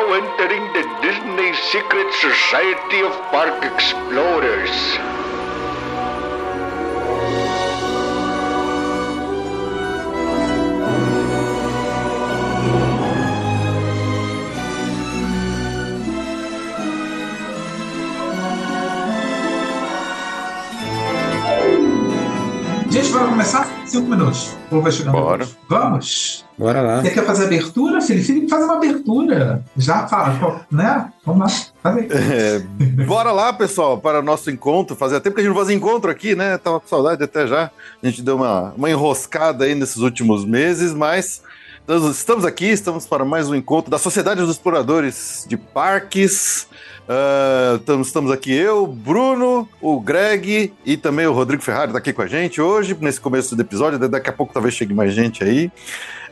now entering the Disney Secret Society of Park Explorers. Gente, bora começar? Cinco minutos. O povo vai chegando. Bora. Vamos? Bora lá. Você quer fazer abertura, Felipe? Felipe, faz uma abertura. Já fala, né? Vamos lá. Faz aí. É, bora lá, pessoal, para o nosso encontro. Fazia tempo que a gente não fazia encontro aqui, né? Tava com saudade até já. A gente deu uma, uma enroscada aí nesses últimos meses, mas nós estamos aqui, estamos para mais um encontro da Sociedade dos Exploradores de Parques. Ah, estamos, estamos aqui eu, Bruno, o Greg e também o Rodrigo Ferrari está aqui com a gente hoje, nesse começo do episódio. Daqui a pouco talvez chegue mais gente aí.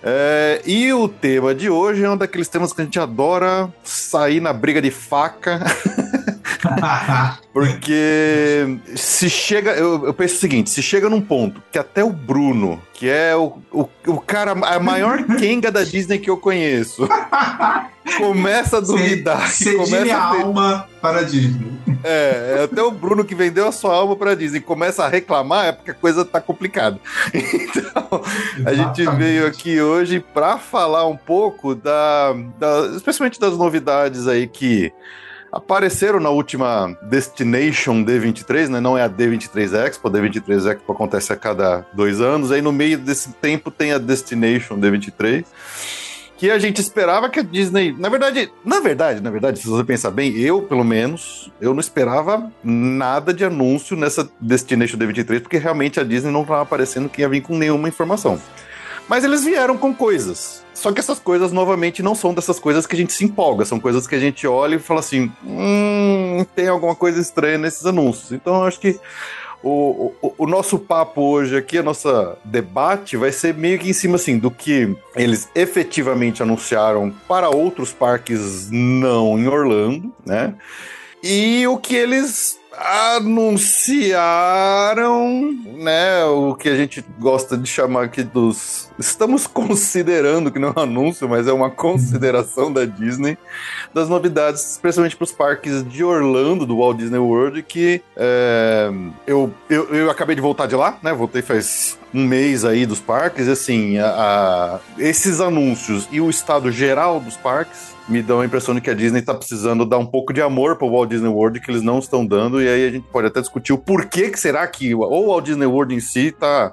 É, e o tema de hoje é um daqueles temas que a gente adora sair na briga de faca. Porque se chega. Eu, eu, penso o seguinte: se chega num ponto que até o Bruno, que é o, o, o cara, a maior Kenga da Disney que eu conheço, começa a duvidar. Cedine começa a a ter, alma para a Disney. é, até o Bruno que vendeu a sua alma pra Disney começa a reclamar, é porque a coisa tá complicada. Então, a gente veio aqui hoje para falar um pouco da, da. Especialmente das novidades aí que apareceram na última Destination D23, né? Não é a D23 Expo, a D23 Expo acontece a cada dois anos. Aí no meio desse tempo tem a Destination D23 que a gente esperava que a Disney, na verdade, na verdade, na verdade, se você pensar bem, eu, pelo menos, eu não esperava nada de anúncio nessa Destination D23, porque realmente a Disney não estava aparecendo que ia vir com nenhuma informação. Mas eles vieram com coisas. Só que essas coisas, novamente, não são dessas coisas que a gente se empolga. São coisas que a gente olha e fala assim: hum, tem alguma coisa estranha nesses anúncios. Então, acho que o, o, o, nosso papo hoje aqui, a nossa debate, vai ser meio que em cima assim do que eles efetivamente anunciaram para outros parques não em Orlando, né? E o que eles anunciaram, né? O que a gente gosta de chamar aqui dos. Estamos considerando que não é um anúncio, mas é uma consideração da Disney das novidades, especialmente para os parques de Orlando, do Walt Disney World, que é, eu, eu, eu acabei de voltar de lá, né? Voltei faz um mês aí dos parques, assim, a, a, esses anúncios e o estado geral dos parques me dão a impressão de que a Disney está precisando dar um pouco de amor para o Walt Disney World que eles não estão dando, e aí a gente pode até discutir o porquê que será que ou o Walt Disney World em si está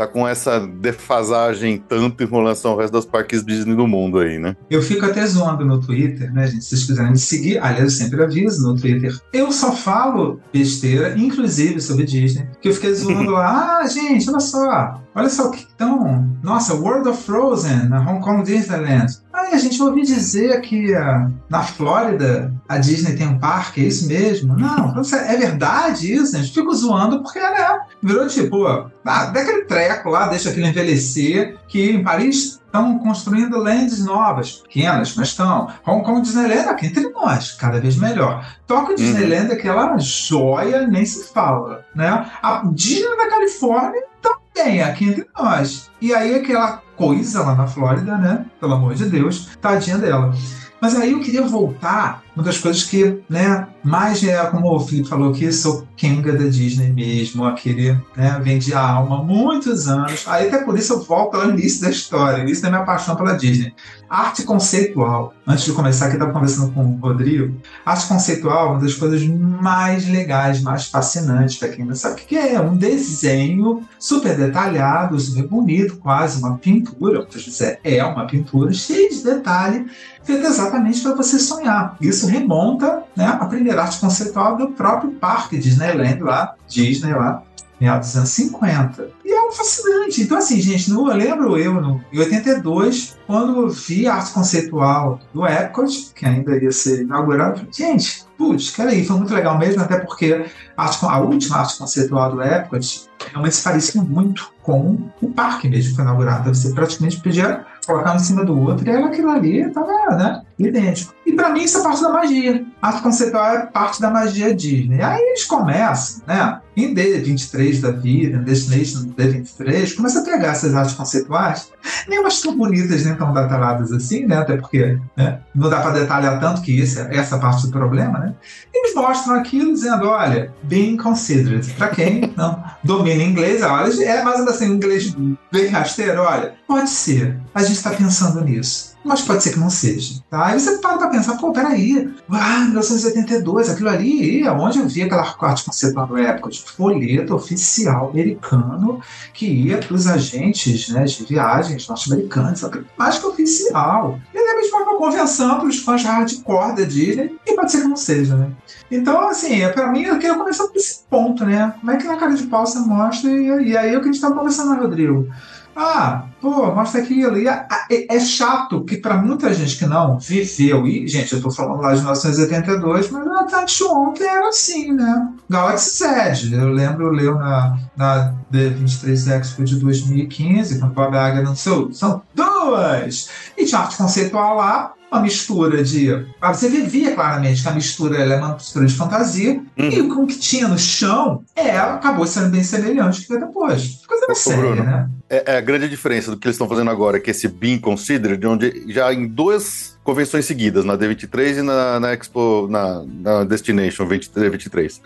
tá com essa defasagem tanto em relação ao resto dos parques Disney do mundo aí, né? Eu fico até zoando no Twitter, né, gente? Se vocês quiserem me seguir, aliás, eu sempre aviso no Twitter. Eu só falo besteira, inclusive sobre Disney, que eu fiquei zoando lá. Ah, gente, olha só. Olha só o que estão. Nossa, World of Frozen, na Hong Kong Disneyland. A gente ouviu dizer que uh, na Flórida a Disney tem um parque, é isso mesmo? Não, é verdade isso? A gente fica zoando porque, né? Virou tipo, ah, dá aquele treco lá, deixa aquilo envelhecer, que em Paris estão construindo lands novas, pequenas, mas estão. Hong Kong Disneyland aqui entre nós, cada vez melhor. Tóquio Disneyland é aquela joia, nem se fala, né? A Disney da Califórnia também, aqui entre nós. E aí aquela coisa lá na Flórida, né? Pelo amor de Deus, tadinha dela. Mas aí eu queria voltar uma das coisas que, né, mais é, como o Felipe falou aqui, sou Kenga da Disney mesmo, aquele, né, vendi a alma há muitos anos. Aí até por isso eu volto ao início da história, início da minha paixão pela Disney. Arte conceitual. Antes de começar aqui, eu estava conversando com o Rodrigo. Arte conceitual é uma das coisas mais legais, mais fascinantes para quem não sabe o que é. Um desenho super detalhado, super bonito, quase uma pintura. Vou dizer, é uma pintura cheia de detalhe, feita exatamente para você sonhar. Isso remonta né, à primeira arte conceitual do próprio parque Disneyland lá, Disney lá, meados dos anos 50. E é fascinante. Então, assim, gente, no, eu lembro eu, no, em 82, quando eu vi a arte conceitual do Epcot, que ainda ia ser inaugurado, eu falei, gente, putz, cara aí, foi muito legal mesmo, até porque a, arte, a última arte conceitual do Epcot realmente se parecia muito com o parque mesmo que foi inaugurado. Você praticamente podia colocar um em cima do outro e era aquilo ali estava né, idêntico. E para mim isso é parte da magia. arte conceitual é parte da magia Disney. Aí eles começam, né? Em D23 da vida, em Destination D23, começa a pegar essas artes conceituais, nem umas tão bonitas, nem tão detalhadas assim, né? Até porque né? não dá para detalhar tanto que isso, essa parte do problema, né? Eles mostram aquilo dizendo, olha, being considered. Para quem não domina inglês, olha, é mais assim, inglês bem rasteiro, olha, pode ser. A gente está pensando nisso mas pode ser que não seja. Tá? Aí você para pra pensar, pô, peraí, ah, 1982, aquilo ali, onde eu vi aquela arte conceitual época de folheto oficial americano que ia para os agentes né, de viagens norte-americanos, mais que oficial. E é mesmo uma convenção para os fãs hardcore da Disney, e pode ser que não seja, né? Então, assim, para mim, eu quero começar por esse ponto, né? Como é que na cara de pau você mostra, e, e aí é o que a gente estava conversando, Rodrigo ah, pô, mostra aquilo. E é, é chato que para muita gente que não viveu, e, gente, eu estou falando lá de 1982, mas a Tati ontem era assim, né? Galaxy Z. Eu lembro, eu leio na, na D23 Expo de 2015, quando o Bob Iger anunciou, são duas! E tinha arte conceitual lá, uma mistura de. Ah, você via claramente que a mistura ela é uma mistura de fantasia, uhum. e o que tinha no chão é, acabou sendo bem semelhante que depois. Coisa da série, né? É, é, a grande diferença do que eles estão fazendo agora, que esse Being Considered, onde já em duas convenções seguidas, na D23 e na, na Expo, na, na Destination 23, 23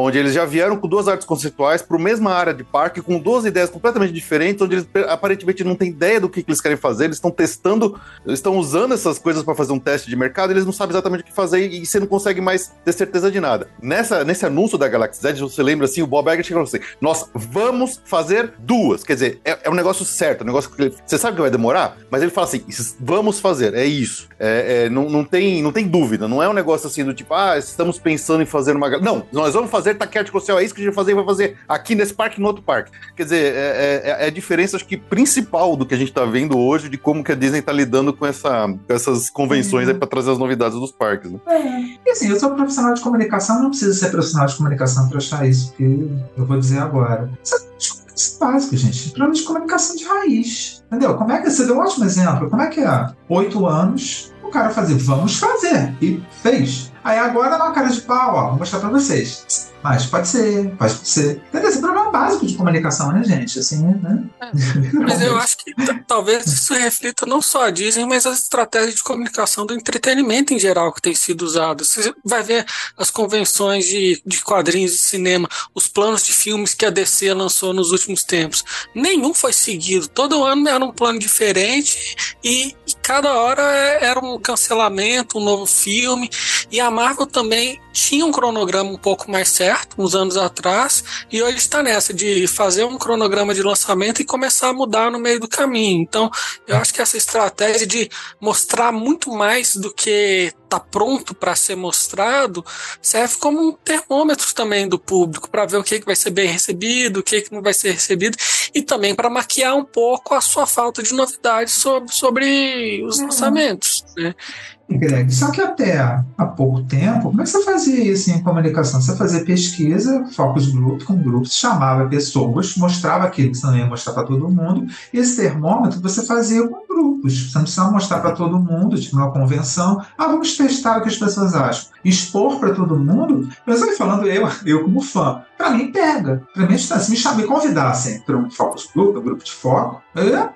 onde eles já vieram com duas artes conceituais para a mesma área de parque, com duas ideias completamente diferentes, onde eles aparentemente não têm ideia do que, que eles querem fazer, eles estão testando, eles estão usando essas coisas para fazer um teste de mercado, eles não sabem exatamente o que fazer e, você não consegue mais ter certeza de nada. Nessa, nesse anúncio da Galaxy Z, você lembra assim, o Bob Iger chegou assim, nós vamos fazer duas, quer dizer, é, é um negócio certo, um negócio que você sabe que vai demorar, mas ele fala assim, vamos fazer, é isso, é, é, não, não, tem, não tem dúvida, não é um negócio assim do tipo, ah, estamos pensando em fazer uma... Não, nós vamos fazer fazer taquete com o céu. É isso que a gente vai fazer, vai fazer aqui nesse parque e no outro parque. Quer dizer, é, é, é, a diferença, acho que, principal do que a gente está vendo hoje de como que a Disney está lidando com, essa, com essas convenções uhum. para trazer as novidades dos parques. Né? É. E assim, eu sou profissional de comunicação, não preciso ser profissional de comunicação para achar isso, porque eu vou dizer agora. Isso é básico, gente. Problema de comunicação de raiz. Entendeu? Como é que você deu um ótimo exemplo? Como é que é? Oito anos, o cara fazer, vamos fazer. E fez. Aí agora uma cara de pau, ó, vou mostrar pra vocês. Mas pode ser, pode ser. Entendeu? Esse é problema básico de comunicação, né, gente? Assim, né? É. Mas eu acho que talvez isso reflita não só a Disney, mas as estratégias de comunicação do entretenimento em geral que tem sido usado. Você vai ver as convenções de, de quadrinhos de cinema, os planos de filmes que a DC lançou nos últimos tempos. Nenhum foi seguido. Todo ano era um plano diferente e cada hora era um cancelamento, um novo filme. E a Marvel também tinha um cronograma um pouco mais certo, uns anos atrás, e hoje está nessa de fazer um cronograma de lançamento e começar a mudar no meio do caminho. Então, eu acho que essa estratégia de mostrar muito mais do que está pronto para ser mostrado serve como um termômetro também do público para ver o que, que vai ser bem recebido, o que, que não vai ser recebido e também para maquiar um pouco a sua falta de novidades sobre, sobre os uhum. lançamentos. Né? Greg, só que até há pouco tempo, como é que você fazia isso em comunicação? Você fazia pesquisa, focus group, com grupos, chamava pessoas, mostrava aquilo que você não ia mostrar para todo mundo, e esse termômetro você fazia com grupos. Você não precisava mostrar para todo mundo, tipo numa convenção. Ah, vamos testar o que as pessoas acham. Expor para todo mundo, mas aí falando eu, eu como fã, para mim pega. Para mim, se me, chamar, me convidassem para um focus group, um grupo de foco,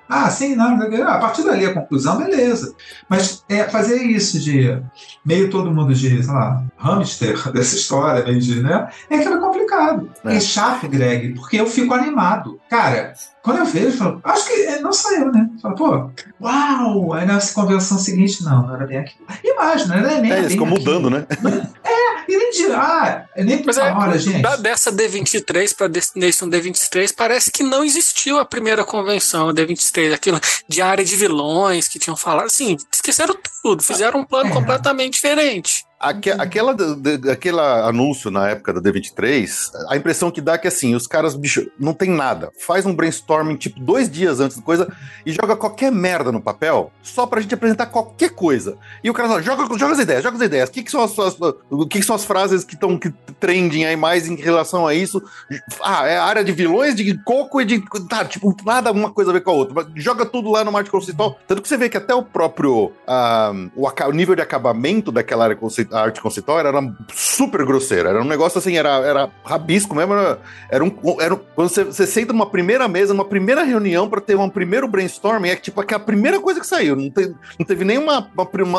ah, sim, não, a partir dali a conclusão, beleza. Mas é fazer isso de meio todo mundo de, sei lá, hamster dessa história, meio de, né? É que é complicado. É. é chato, Greg, porque eu fico animado. Cara, quando eu vejo, eu falo, acho que é, não eu, né? Falo, pô, uau! Aí na convenção seguinte, não, não era bem aquilo. E mais, não era nem. É, eles ficam mudando, né? É, e nem de. Ah, nem Mas é, olha, gente. Da, dessa D23 para Destination D23, parece que não existiu a primeira convenção, a D23, aquilo de área de vilões que tinham falado. Assim, esqueceram tudo, fizeram um plano é. completamente diferente. Aque, aquela, de, aquela anúncio na época da D23, a impressão que dá é que assim, os caras, bicho, não tem nada. Faz um brainstorming, tipo, dois dias antes da coisa e joga qualquer merda no papel só pra gente apresentar qualquer coisa. E o cara fala, joga, joga as ideias, joga as ideias. O que, que são as, as, o que, que são as frases que estão que trending aí mais em relação a isso? Ah, é a área de vilões, de coco e de. Tá, tipo, nada uma coisa a ver com a outra. Joga tudo lá no marketing conceitual. Tanto que você vê que até o próprio. Uh, o, o nível de acabamento daquela área conceitual a arte conceitual era super grosseira. Era um negócio assim, era, era rabisco mesmo. Era, era um. Era, quando você, você senta numa primeira mesa, numa primeira reunião para ter um primeiro brainstorming, é tipo é a primeira coisa que saiu. Não, te, não teve nem uma,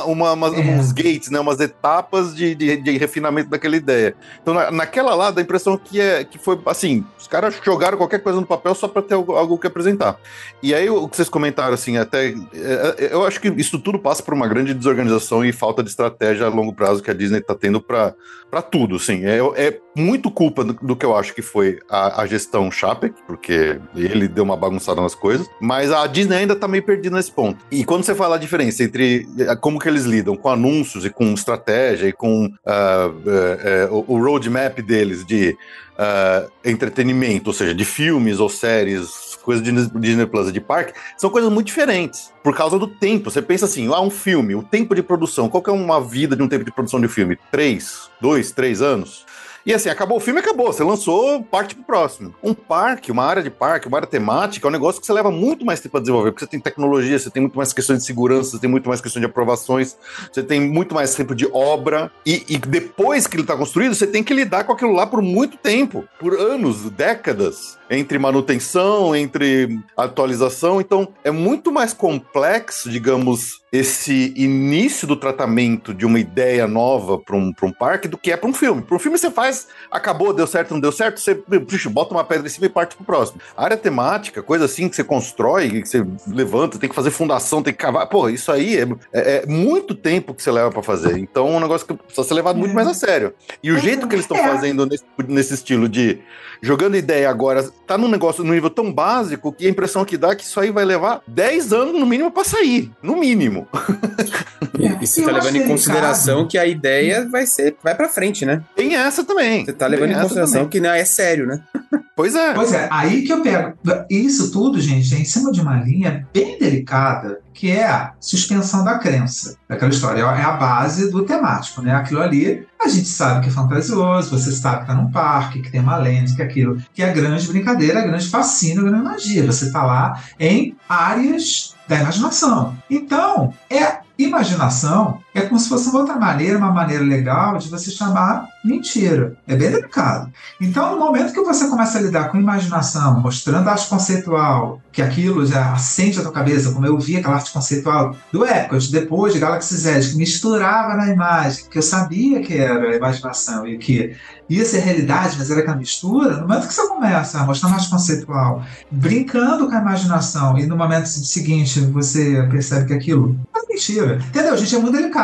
uma, uma, é. uns gates, né? Umas etapas de, de, de, refinamento daquela ideia. Então, na, naquela lá, dá a impressão que, é, que foi assim: os caras jogaram qualquer coisa no papel só para ter algo, algo que apresentar. E aí, o que vocês comentaram, assim, até. É, é, eu acho que isso tudo passa por uma grande desorganização e falta de estratégia a longo prazo que a Disney está tendo para tudo, assim. É, é muito culpa do, do, que eu acho que foi a, a gestão Chapek, porque ele deu uma bagunçada nas coisas, mas a Disney ainda está meio perdida nesse ponto. E quando você fala a diferença entre é, como que eles lidam com anúncios e com estratégia e com uh, uh, uh, o roadmap deles de uh, entretenimento, ou seja, de filmes ou séries, coisas de Disney Plus de parque, são coisas muito diferentes. Por causa do tempo. Você pensa assim, ah, um filme, o tempo de produção. Qual que é uma vida de um tempo de produção de um filme? Três, dois, três anos? E assim, acabou o filme, acabou. Você lançou, parte pro próximo. Um parque, uma área de parque, uma área temática, é um negócio que você leva muito mais tempo a desenvolver, porque você tem tecnologia, você tem muito mais questões de segurança, você tem muito mais questão de aprovações, você tem muito mais tempo de obra. E, e depois que ele está construído, você tem que lidar com aquilo lá por muito tempo, por anos, décadas entre manutenção, entre atualização. Então, é muito mais complexo, digamos, esse início do tratamento de uma ideia nova para um, um parque do que é para um filme. Para um filme você faz, acabou, deu certo, não deu certo, você puxa, bota uma pedra em cima e parte pro próximo. A área temática, coisa assim que você constrói, que você levanta, tem que fazer fundação, tem que cavar. Pô, isso aí é, é, é muito tempo que você leva para fazer. Então, é um negócio que precisa ser levado muito mais a sério. E o jeito que eles estão é. fazendo nesse, nesse estilo de jogando ideia agora, tá num negócio, num nível tão básico que a impressão que dá é que isso aí vai levar 10 anos no mínimo para sair. No mínimo. E, e você tá levando em consideração que a ideia vai ser, vai para frente, né? Tem essa também. Você tá levando em consideração também. que não é sério, né? Pois é. Pois é, aí que eu pego. Isso tudo, gente, é em cima de uma linha bem delicada, que é a suspensão da crença. Aquela história é a base do temático, né? Aquilo ali, a gente sabe que é fantasioso, você sabe que tá num parque, que tem uma lente, que é aquilo, que é a grande brincadeira, a grande fascínio, a grande magia. Você tá lá em áreas da imaginação. Então, é imaginação é como se fosse uma outra maneira, uma maneira legal de você chamar mentira. É bem delicado. Então, no momento que você começa a lidar com imaginação, mostrando a arte conceitual, que aquilo já acende a tua cabeça, como eu vi aquela arte conceitual do Epcot, depois de Galaxy Z, que misturava na imagem, que eu sabia que era a imaginação e que ia ser realidade, mas era aquela mistura, no momento que você começa a mostrar arte conceitual, brincando com a imaginação, e no momento seguinte você percebe que aquilo é mentira. Entendeu? Gente, é muito delicado.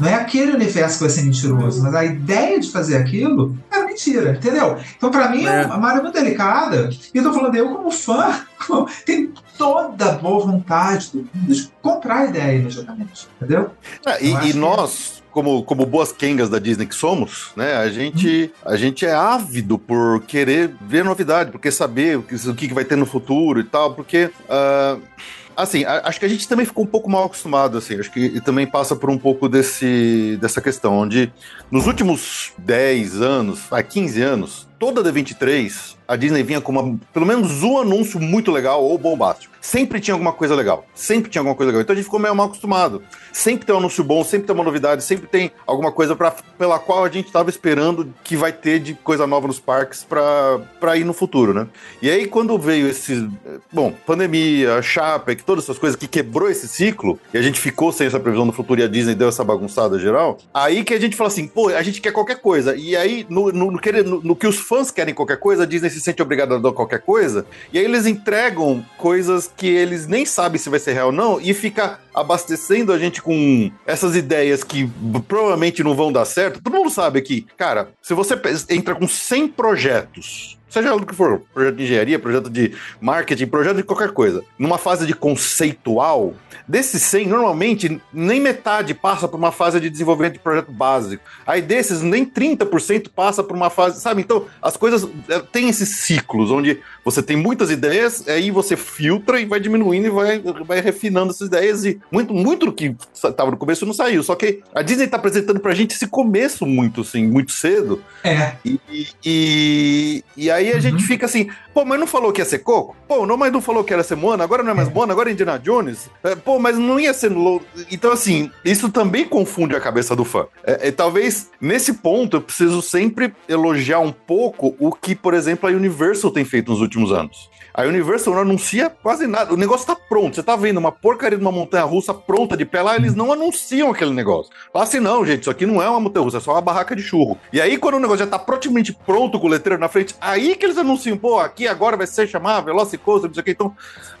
Não é aquele universo que vai ser mentiroso, mas a ideia de fazer aquilo é mentira, entendeu? Então, para mim, é. uma área muito delicada, e eu tô falando, eu como fã, tenho toda a boa vontade do mundo de comprar a ideia imediatamente, entendeu? É, e, e nós, como, como boas kengas da Disney que somos, né? A gente, hum. a gente é ávido por querer ver novidade, porque saber o que, o que vai ter no futuro e tal, porque. Uh, assim, acho que a gente também ficou um pouco mal acostumado, assim, acho que também passa por um pouco desse, dessa questão, onde nos últimos 10 anos, há 15 anos, toda D23 a Disney vinha com uma, pelo menos um anúncio muito legal ou bombástico. Sempre tinha alguma coisa legal. Sempre tinha alguma coisa legal. Então a gente ficou meio mal acostumado. Sempre tem um anúncio bom, sempre tem uma novidade, sempre tem alguma coisa pra, pela qual a gente estava esperando que vai ter de coisa nova nos parques para ir no futuro, né? E aí quando veio esse, bom, pandemia, Chapek, todas essas coisas que quebrou esse ciclo e a gente ficou sem essa previsão no futuro e a Disney deu essa bagunçada geral, aí que a gente fala assim, pô, a gente quer qualquer coisa. E aí no, no, no, no, no que os fãs querem qualquer coisa, a Disney se sente obrigado a dar qualquer coisa, e aí eles entregam coisas que eles nem sabem se vai ser real ou não, e fica abastecendo a gente com essas ideias que provavelmente não vão dar certo. Todo mundo sabe que, cara, se você entra com 100 projetos seja o que for, projeto de engenharia, projeto de marketing, projeto de qualquer coisa, numa fase de conceitual, desses 100, normalmente, nem metade passa por uma fase de desenvolvimento de projeto básico. Aí desses, nem 30% passa por uma fase, sabe? Então, as coisas é, têm esses ciclos, onde você tem muitas ideias, aí você filtra e vai diminuindo e vai, vai refinando essas ideias, e muito, muito do que estava no começo não saiu. Só que a Disney está apresentando pra gente esse começo muito, assim, muito cedo. É. E, e, e aí aí a uhum. gente fica assim, pô, mas não falou que ia ser Coco? Pô, não, mas não falou que era ser Moana, agora não é mais é. Moana, agora é Indiana Jones? É, pô, mas não ia ser... Então, assim, isso também confunde a cabeça do fã. É, é, talvez, nesse ponto, eu preciso sempre elogiar um pouco o que, por exemplo, a Universal tem feito nos últimos anos. A Universal não anuncia quase nada. O negócio tá pronto. Você tá vendo uma porcaria de uma montanha russa pronta de pé lá, eles não anunciam aquele negócio. Fala assim, não, gente, isso aqui não é uma montanha russa, é só uma barraca de churro. E aí, quando o negócio já tá praticamente pronto com o letreiro na frente, aí que eles anunciam, pô, aqui agora vai ser chamado Velocicoaster, não sei o que. Então,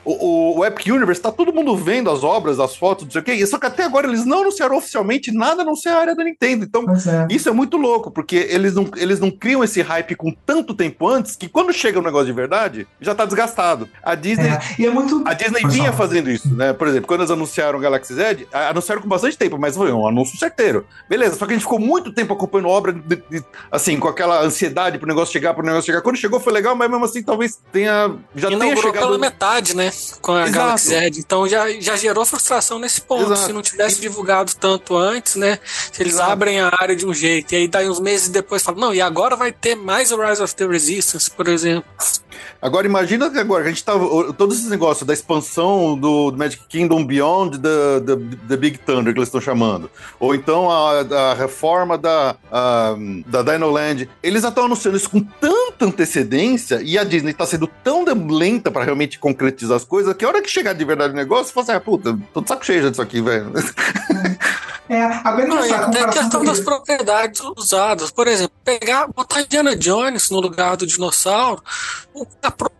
o, o, Epic Universe, tá todo mundo vendo as obras, as fotos, não sei o quê. Só que até agora eles não anunciaram oficialmente nada a não ser a área da Nintendo. Então, é. isso é muito louco, porque eles não, eles não criam esse hype com tanto tempo antes que quando chega o um negócio de verdade, já tá desgastado. A Disney. É. E é muito. A Disney vinha fazendo isso, né? Por exemplo, quando eles anunciaram o Galaxy Z, anunciaram com bastante tempo, mas foi um anúncio certeiro. Beleza, só que a gente ficou muito tempo acompanhando a obra, de, de, assim, com aquela ansiedade pro negócio chegar, pro negócio chegar. Quando chegou foi legal, mas mesmo assim talvez tenha. Já tenha chegado. pela metade, né? Com a Exato. Galaxy Z. Então já, já gerou frustração nesse ponto. Exato. Se não tivesse divulgado tanto antes, né? Se eles Exato. abrem a área de um jeito, e aí daí uns meses depois falam, não, e agora vai ter mais o Rise of the Resistance, por exemplo. Agora imagina que agora a gente tá. Todos esses negócios da expansão do Magic Kingdom Beyond the, the, the Big Thunder, que eles estão chamando. Ou então a, a reforma da, a, da Dino Land. Eles já estão anunciando isso com tanta antecedência e a Disney está sendo tão lenta para realmente concretizar as coisas que a hora que chegar de verdade o negócio, você fala assim, ah, puta, tô de saco cheio disso aqui, velho. É, agora não, até a questão das propriedades usadas. Por exemplo, pegar, botar Indiana Jones no lugar do dinossauro.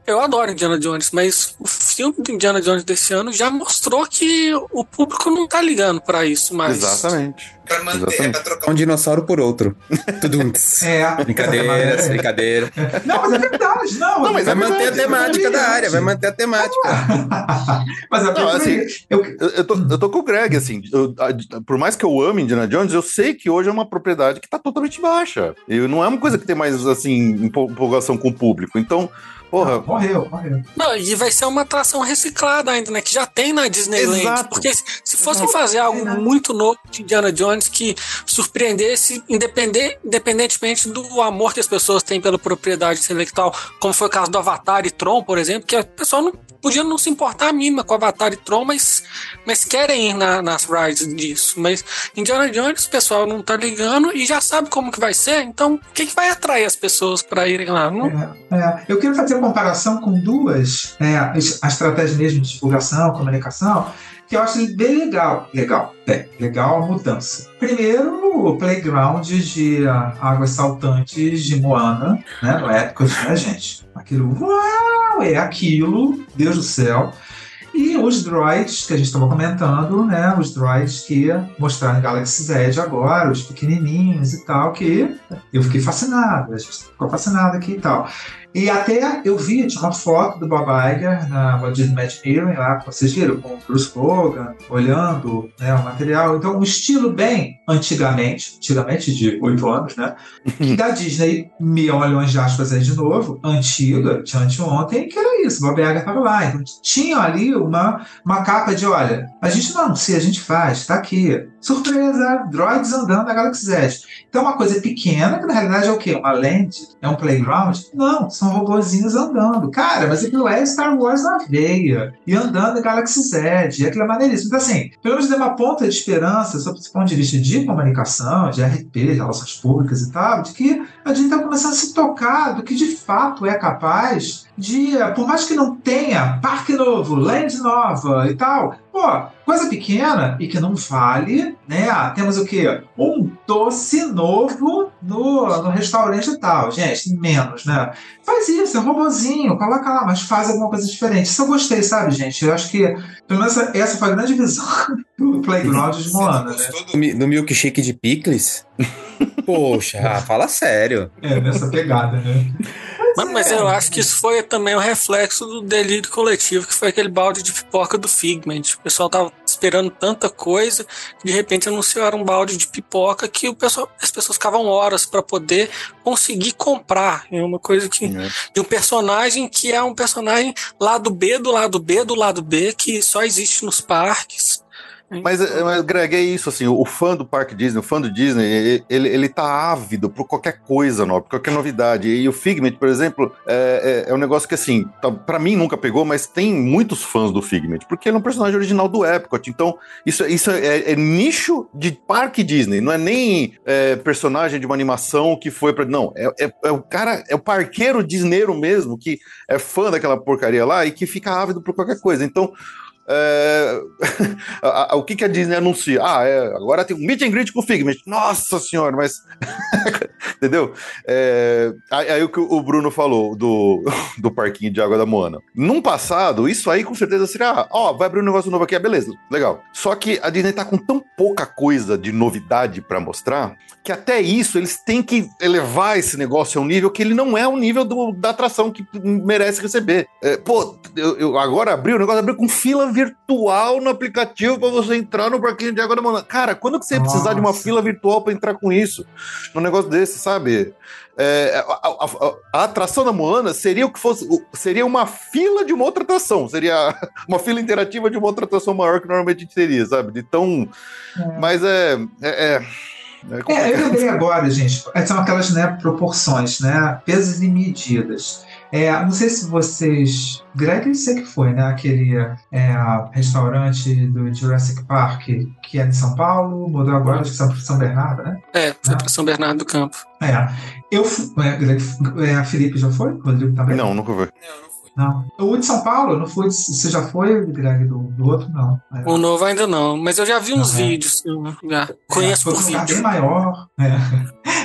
Eu adoro Indiana Jones, mas o filme do Indiana Jones desse ano já mostrou que o público não tá ligando para isso mais. Exatamente. Pra manter, é pra trocar um dinossauro por outro. Tudo. é. Brincadeira, é. brincadeira. Não, mas é verdade, não. não mas vai é manter a temática da área, vai manter a temática. mas é não, assim, eu, eu, tô, eu tô com o Greg, assim, eu, por mais que eu ame Indiana Jones, eu sei que hoje é uma propriedade que tá totalmente baixa. E não é uma coisa que tem mais, assim, empolgação com o público. Então, Porra. Não, morreu, morreu. Não, e vai ser uma atração reciclada ainda, né? Que já tem na Disneyland. Exato. Porque se fossem fazer algo muito novo de Indiana Jones que surpreendesse, independente, independentemente do amor que as pessoas têm pela propriedade intelectual, como foi o caso do Avatar e Tron, por exemplo, que o pessoal não podia não se importar a mínima com Avatar e Tron, mas, mas querem ir na, nas rides disso. Mas Indiana Jones, o pessoal não tá ligando e já sabe como que vai ser, então o que, que vai atrair as pessoas para irem lá? Não? É, é. Eu quero fazer comparação com duas, é, a estratégia mesmo de divulgação, comunicação, que eu acho bem legal. Legal, é, legal a mudança. Primeiro, o playground de águas saltantes de Moana, né, no Epcot, né, gente? Aquilo, uau, é aquilo, Deus do céu. E os droids que a gente estava comentando, né? Os droids que mostraram Galaxy Z agora, os pequenininhos e tal, que eu fiquei fascinado, a gente ficou fascinado aqui e tal. E até eu vi, tinha uma foto do Bob Iger na Disney Magic Hearing lá, vocês viram, com o Bruce Logan, olhando né, o material. Então, um estilo bem antigamente, antigamente de oito anos, né? da Disney, mil milhões de aspas aí de novo, antiga, de anteontem, que era isso, Bob Iger estava lá. Então, tinha ali uma, uma capa de, olha, a gente não anuncia, a gente faz, está aqui. Surpresa, droids andando na Galaxy Z. Então, uma coisa pequena, que na realidade é o quê? Uma land? É um playground? Não, são robozinhos andando. Cara, mas aquilo é Star Wars na veia. E andando em Galaxy Z. E aquilo é maneiríssimo. Então, assim, pelo menos deu uma ponta de esperança, sob esse ponto de vista de comunicação, de RP, de relações públicas e tal, de que a gente está começando a se tocar do que de fato é capaz de, por mais que não tenha parque novo, land nova e tal, pô, coisa pequena e que não vale, né? Ah, temos o quê? Um doce novo no, no restaurante e tal. Gente, menos, né? Faz isso, é um robozinho, coloca lá, mas faz alguma coisa diferente. Isso eu gostei, sabe, gente? Eu acho que, pelo menos, essa foi a grande visão do Playground de Moana, né? Do, do milkshake de picles? Poxa, fala sério. É, nessa pegada, né? Mas, mas, eu acho que isso foi também o um reflexo do delírio coletivo, que foi aquele balde de pipoca do Figment. O pessoal tava esperando tanta coisa, que de repente anunciaram um balde de pipoca que o pessoal, as pessoas ficavam horas para poder conseguir comprar. É uma coisa que. É. De um personagem que é um personagem lado B do lado B do lado B, que só existe nos parques Mas, é, mas, Greg, é isso, assim, o fã do Parque Disney, o fã do Disney, ele, ele tá ávido por qualquer coisa nova, por qualquer novidade. E o Figment, por exemplo, é, é, é um negócio que, assim, tá, para mim nunca pegou, mas tem muitos fãs do Figment, porque ele é um personagem original do Epcot. Então, isso, isso é, é nicho de Parque Disney, não é nem é, personagem de uma animação que foi para Não, é, é, é, o cara, é o parqueiro disneiro mesmo, que é fã daquela porcaria lá e que fica ávido por qualquer coisa. Então, é... o que, que a Disney anuncia? Ah, é, agora tem um meet and greet com o Figment. Nossa senhora, mas. Entendeu? É... Aí, o que o Bruno falou do, do parquinho de água da Moana. Num passado, isso aí com certeza seria. Ah, ó, vai abrir um negócio novo aqui, é beleza, legal. Só que a Disney tá com tão pouca coisa de novidade para mostrar que até isso eles têm que elevar esse negócio a um nível que ele não é o nível do, da atração que merece receber. É, pô, eu, eu agora abri o negócio, abri com fila virtual no aplicativo para você entrar no parquinho de água da Moana. Cara, quando que você ia precisar de uma fila virtual para entrar com isso? Num negócio desse, sabe? É, a, a, a, a, atração da Moana seria o que fosse. Seria uma fila de uma outra atração. Seria uma fila interativa de uma outra atração maior que normalmente a gente teria, sabe? De tão. É. Mas é, é, é é, é, eu lembrei agora, gente. São aquelas né, proporções, né? Pesos e medidas. É, não sei se vocês. Greg, eu sei que foi, né? Aquele é, restaurante do Jurassic Park, que é em São Paulo, mudou agora, acho que São, São Bernardo, né? É, foi para São Bernardo do Campo. É. Eu, é, Greg, é, a Felipe já foi? Rodrigo também? Não, nunca foi. Não, não não. O de São Paulo, não foi. Você já foi, Greg, do, do outro? Não. É. O novo ainda não, mas eu já vi uns é. vídeos. Já conheço é, por um lugar bem maior. É.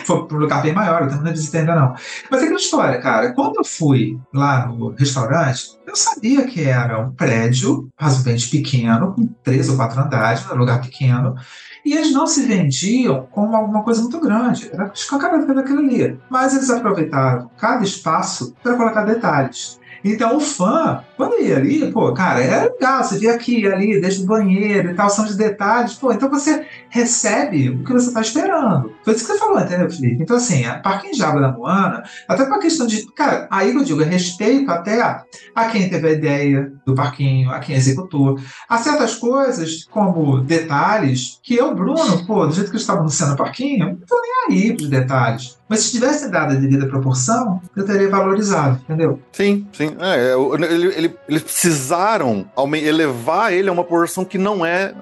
foi para um lugar bem maior, então não visitei ainda não. Mas é aquela história, cara. Quando eu fui lá no restaurante, eu sabia que era um prédio razoavelmente pequeno, com três ou quatro andares, um lugar pequeno. E eles não se vendiam como alguma coisa muito grande. Era escancarado daquilo ali. Mas eles aproveitaram cada espaço para colocar detalhes. Então o fã, quando ia ali, pô, cara, era legal, você via aqui ali, desde o banheiro e tal, são os detalhes, pô, então você recebe o que você está esperando. Foi isso que você falou, entendeu, Felipe? Então, assim, a de água da Moana, até uma questão de, cara, aí eu digo, é respeito até a, a quem teve a ideia do parquinho, a quem executou. Há certas coisas, como detalhes, que eu, Bruno, pô, do jeito que eu estava anunciando o parquinho, não tô nem aí pros detalhes. Mas se tivesse dado a devida proporção, eu teria valorizado, entendeu? Sim, sim. É, ele, ele, eles precisaram elevar ele a uma proporção que não é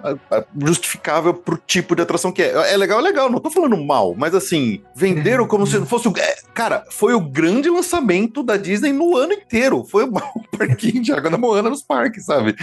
justificável pro tipo de atração que é. É legal, é legal, não tô falando mal, mas assim, venderam como se fosse o. É, cara, foi o grande lançamento da Disney no ano inteiro. Foi o, parquinho de água da Moana nos parques, sabe?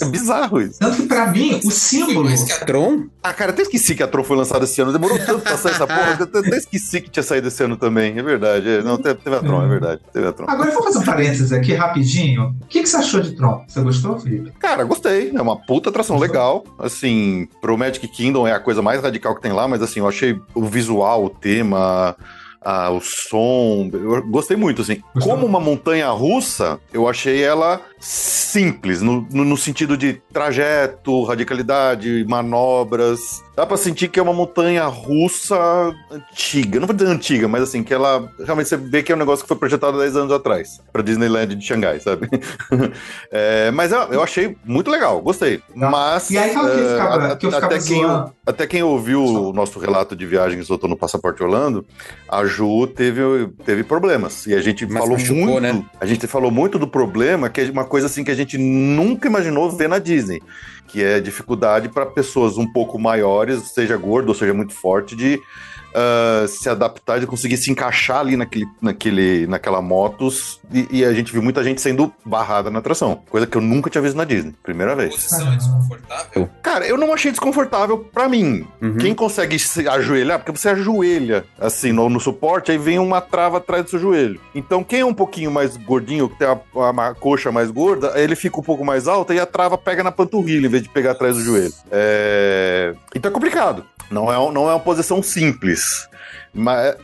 É bizarro isso. Tanto que pra mim, o símbolo. que a Tron? Ah, cara, até esqueci que a Tron foi lançada esse ano. Demorou tanto pra sair essa porra. Eu até esqueci que tinha saído esse ano também. É verdade. É, não, teve, a Tron, é verdade. Teve a Tron. Agora eu vou fazer um parênteses aqui rapidinho. O que, que você achou de Tron? Você gostou, Felipe? Cara, gostei. É uma puta atração gostou? legal. Assim, pro Magic Kingdom é a coisa mais radical que tem lá, mas assim, eu achei o visual, o tema ah, o som. Eu gostei muito, assim. Gostou? Como uma montanha russa, eu achei ela simples, no, no, no, sentido de trajeto, radicalidade, manobras. Dá pra sentir que é uma montanha russa antiga. Não vou dizer antiga, mas assim, que ela. Realmente você vê que é um negócio que foi projetado 10 anos atrás, pra Disneyland de Xangai, sabe? é, mas eu, eu, achei muito legal, gostei. Tá. Mas. E aí, que eu ficava, que eu ficava até, quem, até quem ouviu o nosso relato de viagem que soltou no Passaporte Orlando, a Ju teve, teve problemas. E a gente mas falou machucou, muito. Né? A gente falou muito do problema, que é uma coisa assim que a gente nunca imaginou ver na Disney, que é dificuldade para pessoas um pouco maiores, seja gordo ou seja muito forte, de uh, se adaptar, de conseguir se encaixar ali naquele, naquele, naquela motos. E, e, a gente viu muita gente sendo barrada na atração. Coisa que eu nunca tinha visto na Disney. Primeira vez. A posição é desconfortável? Cara, eu não achei desconfortável para mim. Uhum. Quem consegue se ajoelhar, porque você ajoelha assim no, no, suporte, aí vem uma trava atrás do seu joelho. Então, quem é um pouquinho mais gordinho, que tem a, a, a coxa mais gorda, ele fica um pouco mais alta e a trava pega na panturrilha em vez de pegar atrás do joelho. É... Então é complicado. Não é, não é uma posição simples. Mas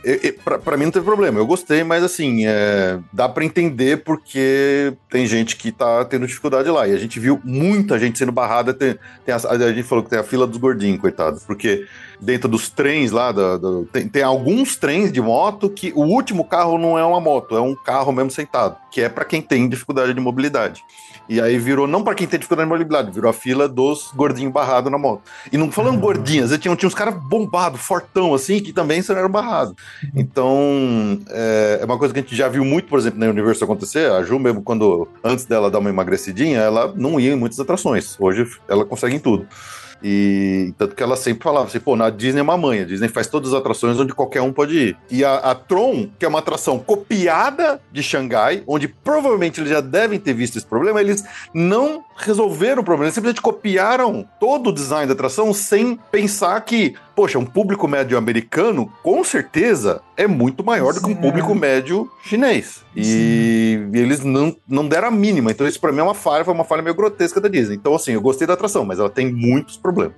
para mim não teve problema. Eu gostei, mas assim, é, dá para entender porque tem gente que tá tendo dificuldade lá. E a gente viu muita gente sendo barrada. Tem, tem a, a, gente falou que tem a fila dos gordinhos, coitado. Porque dentro dos trens lá, tem, tem alguns trens de moto que o último carro não é uma moto, é um carro mesmo sentado, que é para quem tem dificuldade de mobilidade. E aí virou, não para quem tem dificuldade de mobilidade, virou a fila dos gordinhos barrados na moto. E não falando gordinhas, tinha, tinha uns caras bombados, fortão, assim, que também eram barrados. Então, é, é uma coisa que a gente já viu muito, por exemplo, na Universo acontecer. A Ju, mesmo quando, antes dela dar uma emagrecidinha, ela não ia em muitas atrações. Hoje ela consegue em tudo. E tanto que ela sempre falava assim, pô, na Disney é uma mãe, a Disney faz todas as atrações onde qualquer um pode ir. E a, a Tron, que é uma atração copiada de Xangai, onde provavelmente eles já devem ter visto esse problema, eles não resolveram o problema, eles simplesmente copiaram todo o design da atração sem pensar que, poxa, um público médio americano, com certeza, é muito maior do que um Sim, público médio chinês. E eles não, não deram a mínima. Então, isso pra mim é uma falha, foi uma falha meio grotesca da Disney. Então, assim, eu gostei da atração, mas ela tem muitos problemas.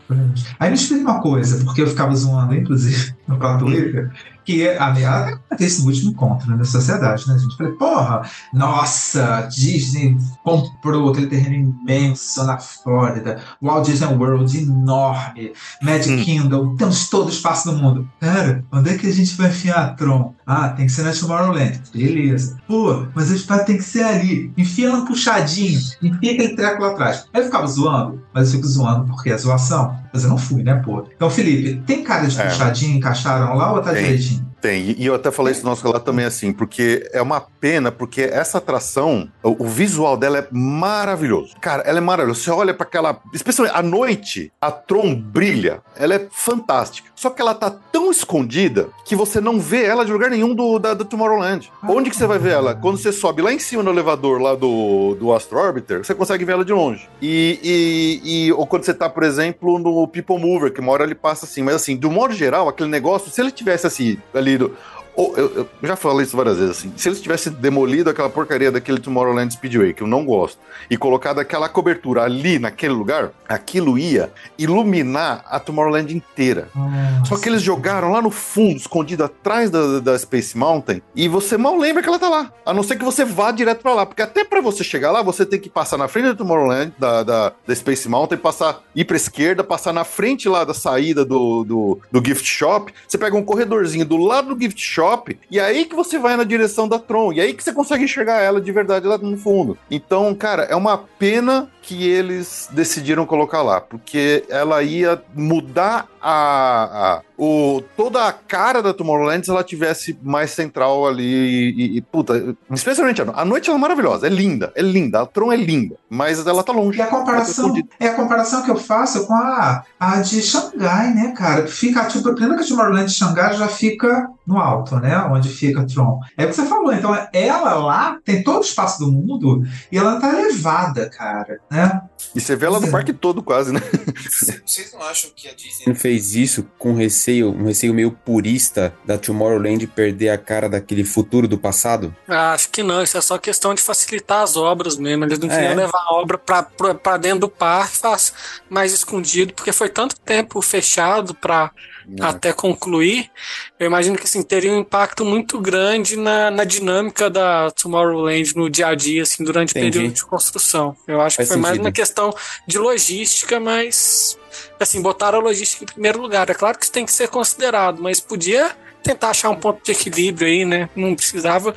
Aí me explica uma coisa, porque eu ficava zoando, inclusive, no Twitter, que a minha esse último encontro né, da sociedade, né, gente? Falei, porra, nossa, Disney comprou aquele terreno imenso na Flórida, Walt Disney World enorme, Magic Hum. Kingdom, temos todo o espaço do mundo. Cara, onde é que a gente vai enfiar a Tron? Ah, tem que ser na Tomorrowland. Beleza. Pô, mas o espaço tem que ser ali. Enfia ela puxadinho. Enfia aquele treco lá atrás. Aí eu ficava zoando, mas eu fico zoando porque é zoação. Mas eu não fui, né, pô? Então, Felipe, tem cara de É. puxadinho, encaixaram lá ou tá direitinho? Tem, e eu até falei isso no nosso relato também assim, porque é uma pena, porque essa atração, o, o visual dela é maravilhoso. Cara, ela é maravilhosa. Você olha pra aquela. Especialmente à noite, a Tron brilha. Ela é fantástica. Só que ela tá tão escondida que você não vê ela de lugar nenhum do, da, do Tomorrowland. Onde que você vai ver ela? Quando você sobe lá em cima no elevador lá do, do Astro Orbiter, você consegue ver ela de longe. E, e, e- ou quando você tá, por exemplo, no People Mover, que uma hora ele passa assim. Mas assim, do modo geral, aquele negócio, se ele tivesse assim, ali do. Ou eu, eu já falei isso várias vezes, assim. Se eles tivessem demolido aquela porcaria daquele Tomorrowland Speedway, que eu não gosto, e colocado aquela cobertura ali naquele lugar, aquilo ia iluminar a Tomorrowland inteira. Só que eles jogaram lá no fundo, escondido atrás da, da Space Mountain, e você mal lembra que ela tá lá. A não ser que você vá direto pra lá. Porque até pra você chegar lá, você tem que passar na frente do Tomorrowland, da, da, da Space Mountain, passar, ir pra esquerda, passar na frente lá da saída do, do, do gift shop. Você pega um corredorzinho do lado do gift shop, e aí que você vai na direção da Tron. E aí que você consegue enxergar ela de verdade lá no fundo. Então, cara, é uma pena que eles decidiram colocar lá, porque ela ia mudar a, a- o, toda a cara da Tomorrowland se ela tivesse mais central ali e, e- puta, especialmente a, a noite ela é maravilhosa, é linda, é linda, a Tron é linda, mas ela tá longe. E a comparação, é a comparação que eu faço com a, a de Xangai, né, cara? Fica, tipo, primeiro que a Tomorrowland de Xangai já fica no alto, né? Onde fica Tron. É o que você falou, então ela lá tem todo o espaço do mundo e ela tá elevada, cara, né? E você vê ela no Sim. parque todo quase, né? Vocês não acham que a Disney fez isso com receio, um receio meio purista da Tomorrowland perder a cara daquele futuro do passado? Ah, Acho que não, isso é só questão de facilitar as obras mesmo. Eles não É. queriam levar a obra pra- pra pra dentro do parque, faz mais escondido, porque foi tanto tempo fechado pra até concluir. Eu imagino que assim, teria um impacto muito grande na, na dinâmica da Tomorrowland no dia a dia, assim, durante o período de construção. Eu acho Faz que foi mais sentido. uma questão de logística, mas assim, botaram a logística em primeiro lugar. É claro que isso tem que ser considerado, mas podia tentar achar um ponto de equilíbrio aí, né? Não precisava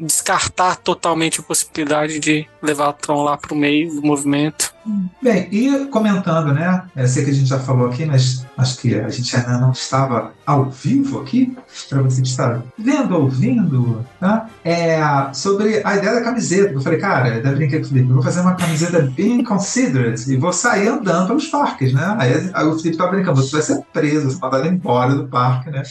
descartar totalmente a possibilidade de levar o Tron lá para o meio do movimento. Bem, e comentando, né? Eu sei que a gente já falou aqui, mas acho que a gente ainda não estava ao vivo aqui, para você estar vendo, ouvindo, tá? É, sobre a ideia da camiseta. Eu falei, cara, eu brinquei com o Felipe, eu vou fazer uma camiseta bem considerate e vou sair andando pelos parques, né? Aí, aí o Felipe tá brincando, você vai ser preso, você vai embora do parque, né?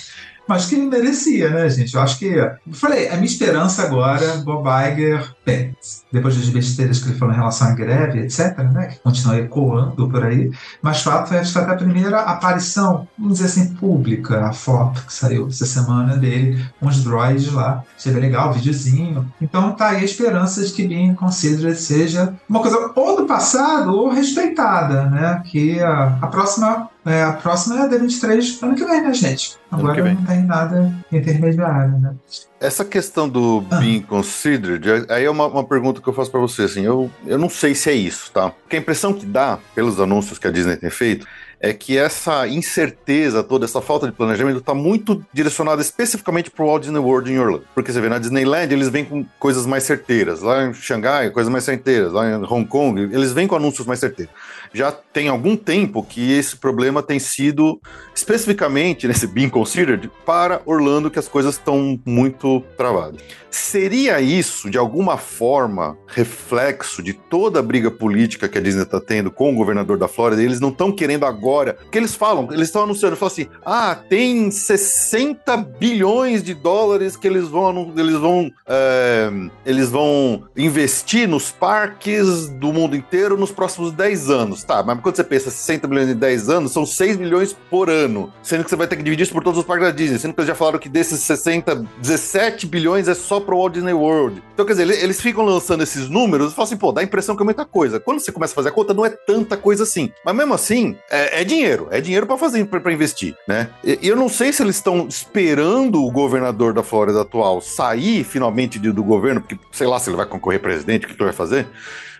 Mas que merecia, né, gente? Eu acho que. Falei, a minha esperança agora, Bob Iger, bem, depois das besteiras que ele falou em relação à greve, etc., né? Que continua ecoando por aí. Mas fato é que a primeira aparição, vamos dizer assim, pública, a foto que saiu essa semana dele, com os droids lá. Bem legal, o videozinho. Então tá aí a esperança de que Being Considered seja uma coisa ou do passado ou respeitada, né? Que a, a próxima. É, a próxima é a D23 ano que vem, né, gente? Agora que vem. não tem nada intermediário, né? Essa questão do Ah. being considered, aí é uma, uma pergunta que eu faço pra você, assim, eu, eu não sei se é isso, tá? Porque a impressão que dá, pelos anúncios que a Disney tem feito, é que essa incerteza toda, essa falta de planejamento está muito direcionada especificamente para o Walt Disney World em Orlando. Porque você vê, na Disneyland eles vêm com coisas mais certeiras, lá em Xangai, coisas mais certeiras, lá em Hong Kong, eles vêm com anúncios mais certeiros. Já tem algum tempo que esse problema tem sido especificamente nesse Being Considered para Orlando, que as coisas estão muito travadas. Seria isso, de alguma forma, reflexo de toda a briga política que a Disney está tendo com o governador da Flórida? Eles não estão querendo agora. que eles falam? Eles estão anunciando, falam assim: ah, tem 60 bilhões de dólares que eles vão, eles vão, é, eles vão investir nos parques do mundo inteiro nos próximos 10 anos. Tá, mas quando você pensa 60 bilhões em 10 anos, são 6 milhões por ano. Sendo que você vai ter que dividir isso por todos os parques da Disney. Sendo que eles já falaram que desses 60, 17 bilhões é só pro Walt Disney World. Então, quer dizer, eles ficam lançando esses números e falam assim, pô, dá a impressão que é muita coisa. Quando você começa a fazer a conta, não é tanta coisa assim. Mas mesmo assim, é, é dinheiro. É dinheiro para fazer, para investir, né? E, eu não sei se eles estão esperando o governador da Flórida atual sair finalmente do governo, porque sei lá se ele vai concorrer presidente, o que ele vai fazer.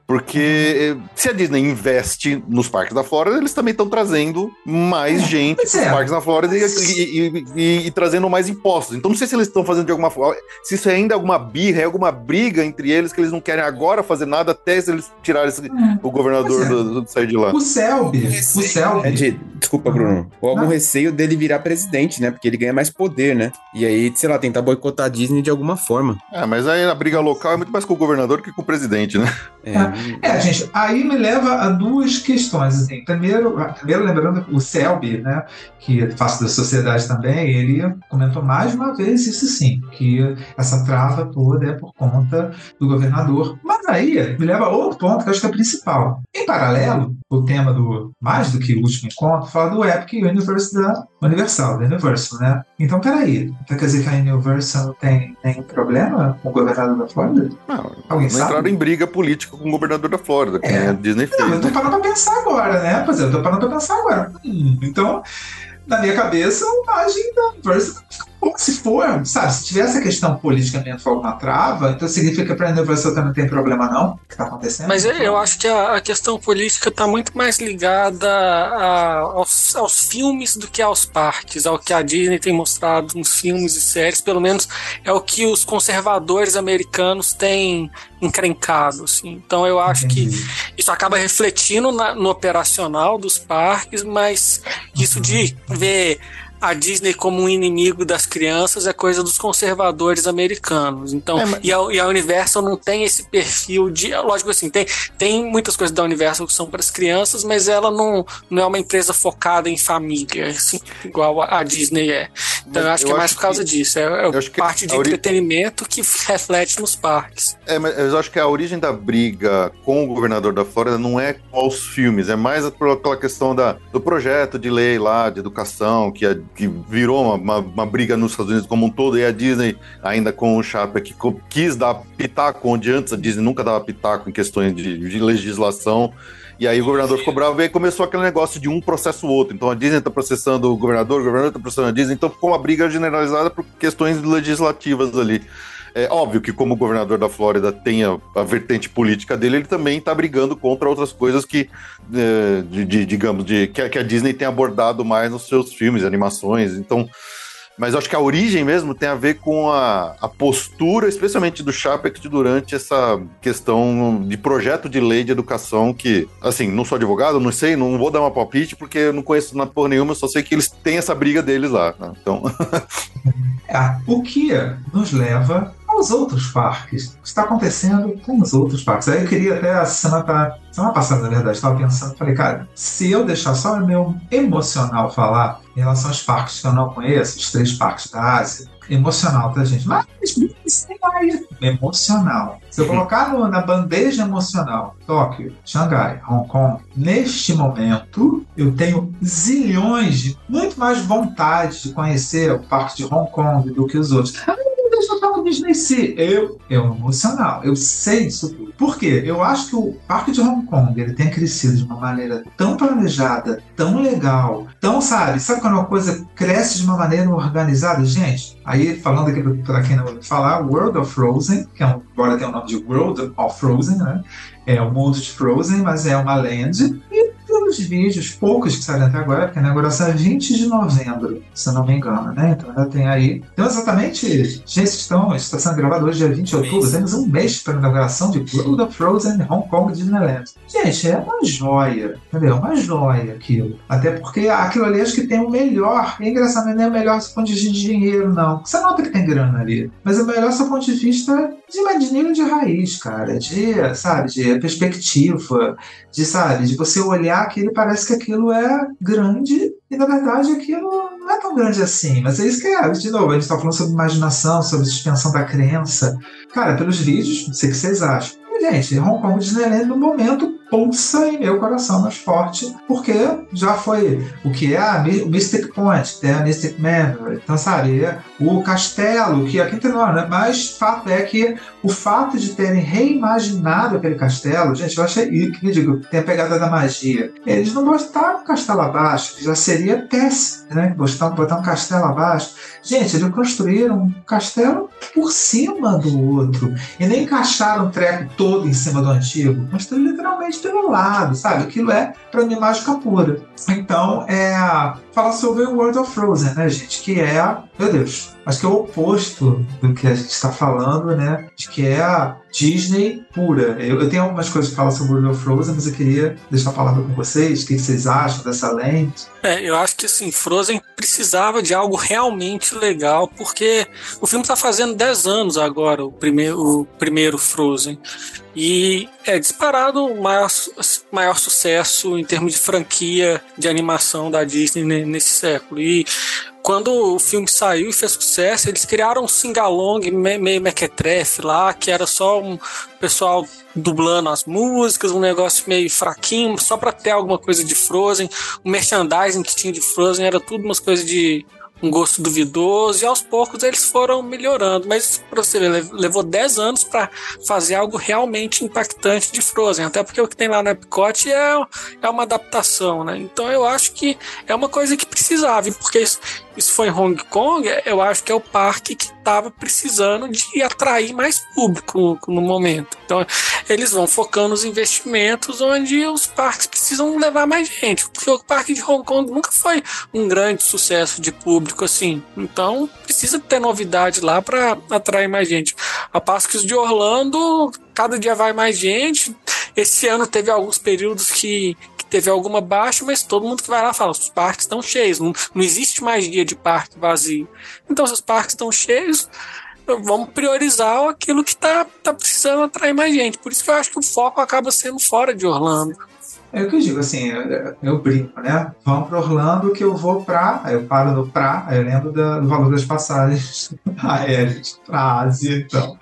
Porque se a Disney investe nos parques da Flórida, eles também estão trazendo mais é, gente para os é. parques da Flórida e, e, e, e, trazendo mais impostos. Então não sei se eles estão fazendo de alguma forma. Se isso é ainda alguma birra, é alguma briga entre eles que eles não querem agora fazer nada até se eles tirarem esse, hum. o governador é. do, do, sair de lá. O Selby. O Selby. É de, desculpa, Bruno. Ou algum não. receio dele virar presidente, né? Porque ele ganha mais poder, né? E aí, sei lá, tentar boicotar a Disney de alguma forma. É, mas aí a briga local é muito mais com o governador que com o presidente, né? É. É, gente, aí me leva a duas questões. Assim. Primeiro, primeiro lembrando o Selby, né, que faço da sociedade também, ele comentou mais uma vez isso sim, que essa trava toda é por conta do governador. Mas aí me leva a outro ponto que eu acho que é principal. Em paralelo, o tema do mais do que o último encontro fala do Epic Universe da Universal, da Universal, né? Então, peraí, então quer dizer que a Universal não tem nenhum problema com o governador da Flórida? Não, Alguém não sabe? entraram em briga política com o governador da Flórida, que é. a Disney fez. Não, eu tô né? parando pra pensar agora, né? Pois é, eu tô parando pra pensar agora. Hum, então, na minha cabeça, a imagem da Universal se for, sabe, se tiver essa questão política for uma trava, então significa que para a Universal também não tem problema não, que está acontecendo? Mas eu acho que a, a questão política está muito mais ligada a, aos, aos, filmes do que aos parques, ao que a Disney tem mostrado nos filmes e séries, pelo menos é o que os conservadores americanos têm encrencado, assim. Então eu acho Entendi. que isso acaba refletindo na, no operacional dos parques, mas isso de ver a Disney como um inimigo das crianças é coisa dos conservadores americanos. Então, é, mas... e, a, e, a, Universal não tem esse perfil de. Lógico assim, tem, tem muitas coisas da Universal que são para as crianças, mas ela não, não é uma empresa focada em família, assim, igual a, a Disney é. Então, eu acho eu que é mais por causa que, disso. É, é parte de ori... entretenimento que reflete nos parques. É, mas eu acho que a origem da briga com o governador da Flórida não é com os filmes, é mais aquela questão da, do projeto de lei lá, de educação, que a que virou uma, uma, uma, briga nos Estados Unidos como um todo, e a Disney, ainda com o Chapa, que quis dar pitaco, onde antes a Disney nunca dava pitaco em questões de, de legislação. E aí o governador ficou bravo e aí começou aquele negócio de um processo outro. Então a Disney está processando o governador, o governador está processando a Disney, então ficou uma briga generalizada por questões legislativas ali. É óbvio que, como o governador da Flórida tem a, a vertente política dele, ele também está brigando contra outras coisas que, é, de, de, digamos, de, que, que a Disney tem abordado mais nos seus filmes, animações. Então, mas acho que a origem mesmo tem a ver com a, a postura, especialmente do Chapek, durante essa questão de projeto de lei de educação que, assim, não sou advogado, não sei, não vou dar uma palpite porque eu não conheço na porra nenhuma, só sei que eles têm essa briga deles lá. Né? Então. o que nos leva aos outros parques. Está acontecendo com os outros parques. Aí eu queria até a semana, semana passada, na verdade, estava pensando, falei, cara, se eu deixar só o meu emocional falar em relação aos parques que eu não conheço, os três parques da Ásia, emocional, tá, gente? Mas emocional. Se eu colocar no, na bandeja emocional Tóquio, Xangai, Hong Kong, neste momento eu tenho zilhões de muito mais vontade de conhecer o parque de Hong Kong do que os outros eu tocar Disney Sea. Eu, eu emocional, eu sei disso tudo. Por quê? Eu acho que o parque de Hong Kong ele tem crescido de uma maneira tão planejada, tão legal, tão, sabe? Sabe quando uma coisa cresce de uma maneira organizada? Gente, aí falando aqui para quem não ouviu falar, World of Frozen, que é um, agora tem o nome de World of Frozen, né? É o mundo de Frozen, mas é uma land. E pelos vídeos, poucos que saíram até agora, porque a inauguração é 20 de novembro, se eu não me engano, né? Então ainda tem aí. Então, exatamente, gente, estão, está sendo gravado hoje, dia 20 de outubro, temos um mês para a inauguração de World of Frozen Hong Kong Disneyland. Gente, é uma joia, entendeu? Uma joia aquilo. Até porque aquilo ali acho que tem o melhor. É engraçado, não é o melhor do ponto de vista de dinheiro, não. Você nota que tem grana ali. Mas é o melhor do ponto de vista de imaginismo de raiz, cara. De, sabe, de perspectiva, de, sabe, de você olhar aquilo parece que aquilo é grande e na verdade aquilo não é tão grande assim. Mas é isso que é. De novo, a gente está falando sobre imaginação, sobre suspensão da crença. Cara, pelos vídeos, não sei o que vocês acham. E, gente, Hong Kong Disneyland no momento pulsa em meu coração mais forte, porque já foi o que é a, o Mystic Point, é a Mystic Manor, então é o castelo, que aqui tem nome, né? mas fato é que o fato de terem reimaginado aquele castelo, gente, eu achei que digo, tem a pegada da magia. Eles não botaram um castelo abaixo, que já seria péssimo, né? Botar, botar um castelo abaixo. Gente, eles construíram um castelo por cima do outro. E nem encaixaram o treco todo em cima do antigo. Construíram literalmente pelo lado, sabe? Aquilo é, para mim, mágica pura. Então, é. Fala sobre o World of Frozen, né, gente? Que é. Meu Deus, acho que é o oposto do que a gente está falando, né? De que é a Disney pura. Eu, eu tenho algumas coisas que falar sobre o World of Frozen, mas eu queria deixar a palavra com vocês. O que vocês acham dessa lente? É, eu acho que assim, Frozen precisava de algo realmente legal, porque o filme está fazendo 10 anos agora, o primeiro, o primeiro Frozen. E é disparado o maior, maior sucesso em termos de franquia de animação da Disney nesse século. E quando o filme saiu e fez sucesso, eles criaram um singalong meio mequetrefe lá, que era só um pessoal dublando as músicas, um negócio meio fraquinho, só para ter alguma coisa de Frozen. O merchandising que tinha de Frozen era tudo umas coisas de um gosto duvidoso, e aos poucos eles foram melhorando. Mas, para você ver, levou 10 anos para fazer algo realmente impactante de Frozen, até porque o que tem lá no Epcot é, é uma adaptação, né? Então eu acho que é uma coisa que precisava, porque isso foi em Hong Kong, eu acho que é o parque que estava precisando de atrair mais público no momento. Então, eles vão focando os investimentos onde os parques precisam levar mais gente. Porque o parque de Hong Kong nunca foi um grande sucesso de público assim. Então, precisa ter novidade lá para atrair mais gente. A Parques de Orlando, cada dia vai mais gente. Esse ano teve alguns períodos que, teve alguma baixa, mas todo mundo que vai lá fala: os parques estão cheios, não, não existe mais dia de parque vazio. Então, se os parques estão cheios, vamos priorizar aquilo que está tá precisando atrair mais gente. Por isso que eu acho que o foco acaba sendo fora de Orlando. É o que eu digo, assim, eu, eu brinco, né? Vamos para Orlando que eu vou para. Aí eu paro no pra, aí eu lembro da, do valor das passagens aéreas para Ásia. Então,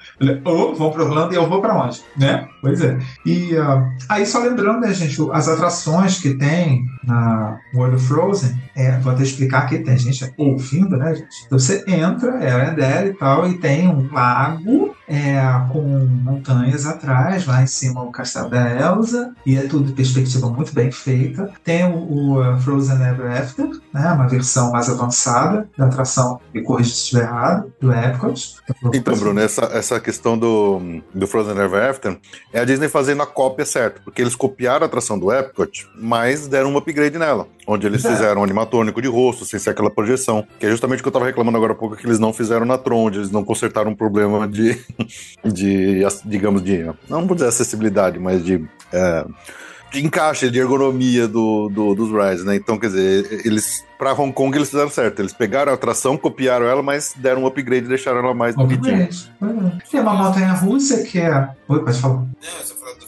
ou vamos para Orlando e eu vou para onde? Né? Pois é. E uh, aí, só lembrando, né, gente, as atrações que tem na World of Frozen, é, vou até explicar aqui, tem gente ouvindo, né, gente? Então você entra, é a dela e tal, e tem um lago é, com montanhas atrás, lá em cima o castelo da Elsa, e é tudo perspectiva muito bem feita. Tem o, o uh, Frozen Ever After, né, uma versão mais avançada da atração, me corrija se estiver errado, do Epcot. Então, Bruno, essa, essa questão do, do Frozen Ever After é a Disney fazendo a cópia certa, porque eles copiaram a atração do Epcot, mas deram um upgrade nela, onde eles é. fizeram um animatônico de rosto, sem ser aquela projeção, que é justamente o que eu estava reclamando agora há pouco, que eles não fizeram na Tron, onde eles não consertaram um problema de de, digamos, de, não vou dizer acessibilidade, mas de, é, de encaixe, de ergonomia do, do, dos rides, né? Então, quer dizer, eles, para Hong Kong, eles fizeram certo. Eles pegaram a atração, copiaram ela, mas deram um upgrade e deixaram ela mais bonitinha. Tem uma montanha russa que é. Oi, pode falar. Não, eu só do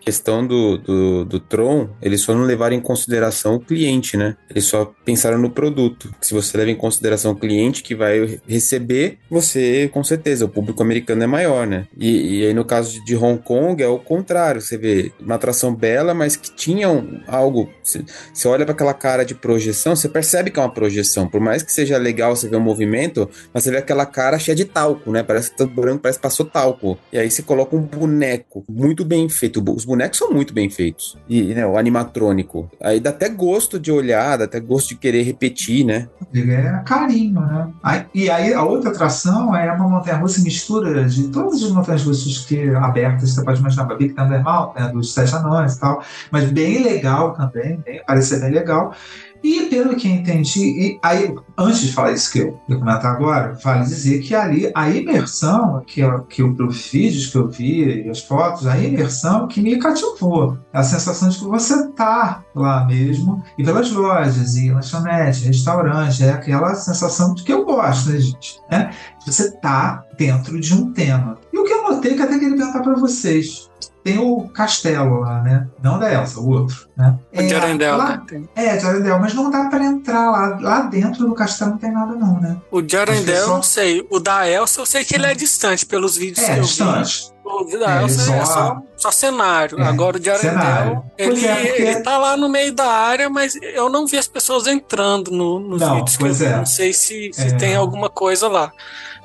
questão do, do, do Tron, eles só não levaram em consideração o cliente, né? Eles só pensaram no produto. Se você leva em consideração o cliente que vai receber, você, com certeza, o público americano é maior, né? E, e aí, no caso de Hong Kong, é o contrário. Você vê uma atração bela, mas que tinha um, algo. Você, olha para aquela cara de projeção, você percebe que é uma projeção. Por mais que seja legal você ver o movimento, mas você vê aquela cara cheia de talco, né? Parece que tá branco, parece que passou talco. E aí você coloca um boneco muito bem feito. Os bonecos são muito bem feitos. E né, o animatrônico. Aí dá até gosto de olhar, dá até gosto de querer repetir, né? É carinho, né? Aí, e aí a outra atração é uma montanha-russa mistura de todas as montanhas-russas que abertas, você pode imaginar, Thunder Mountain, né, dos Sete Anões e tal, mas bem legal também, bem, parece ser bem legal. E pelo que entendi, aí, antes de falar isso que eu vou comentar agora, vale dizer que ali a imersão, que, eu, que eu, pelos vídeos que eu vi e as fotos, a imersão que me cativou. A sensação de que você está lá mesmo, e pelas lojas, e lanchonete, restaurante, é aquela sensação de que eu gosto, né, gente? Né? Você está dentro de um tema. E o que eu notei que até queria perguntar para vocês tem o castelo lá, né? Não da Elsa, o outro, né? O de Arendelle, lá, né? É, de Arendelle, mas não dá pra entrar lá. Lá dentro do castelo não tem nada não, né? O de Arendelle eu só- não sei. O da Elsa eu sei que ele é distante pelos vídeos que É, eu distante. vi. O da É, Elsa só- é só, só cenário. É, Agora o de Arendelle, ele, é, porque- ele tá lá no meio da área, mas eu não vi as pessoas entrando no, nos Não, vídeos que eu pois é. Não sei se, se É. tem alguma coisa lá.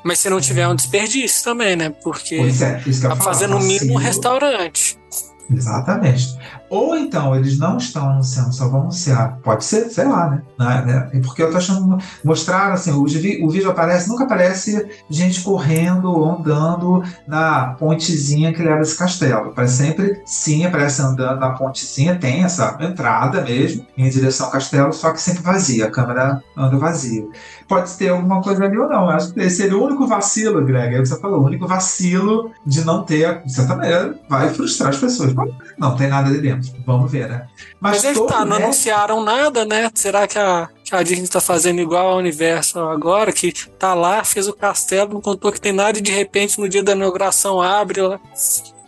Mas se não tiver é um desperdício também, né? Porque Pois é, isso que eu tá falar, fazendo no mínimo um restaurante. Exatamente. Ou então eles não estão anunciando, só vão anunciar. Pode ser, sei lá, né? Né, né? É Porque eu tô achando. Mostrar assim, o, o vídeo aparece, nunca aparece gente correndo ou andando na pontezinha que leva esse castelo. Aparece sempre, sim, aparece andando na pontezinha, tem essa entrada mesmo, em direção ao castelo, só que sempre vazia, a câmera anda vazia. Pode ter alguma coisa ali ou não. Eu Acho que esse seria o único vacilo, Greg, é o que você falou, o único vacilo de não ter, de certa maneira, vai frustrar as pessoas. Não tem nada ali dentro. Vamos ver, né? Mas, aí todo tá, não resto- anunciaram nada, né? Será que a, que a Disney tá fazendo igual ao universo agora? Que tá lá, fez o castelo, não contou que tem nada e de repente no dia da inauguração abre lá.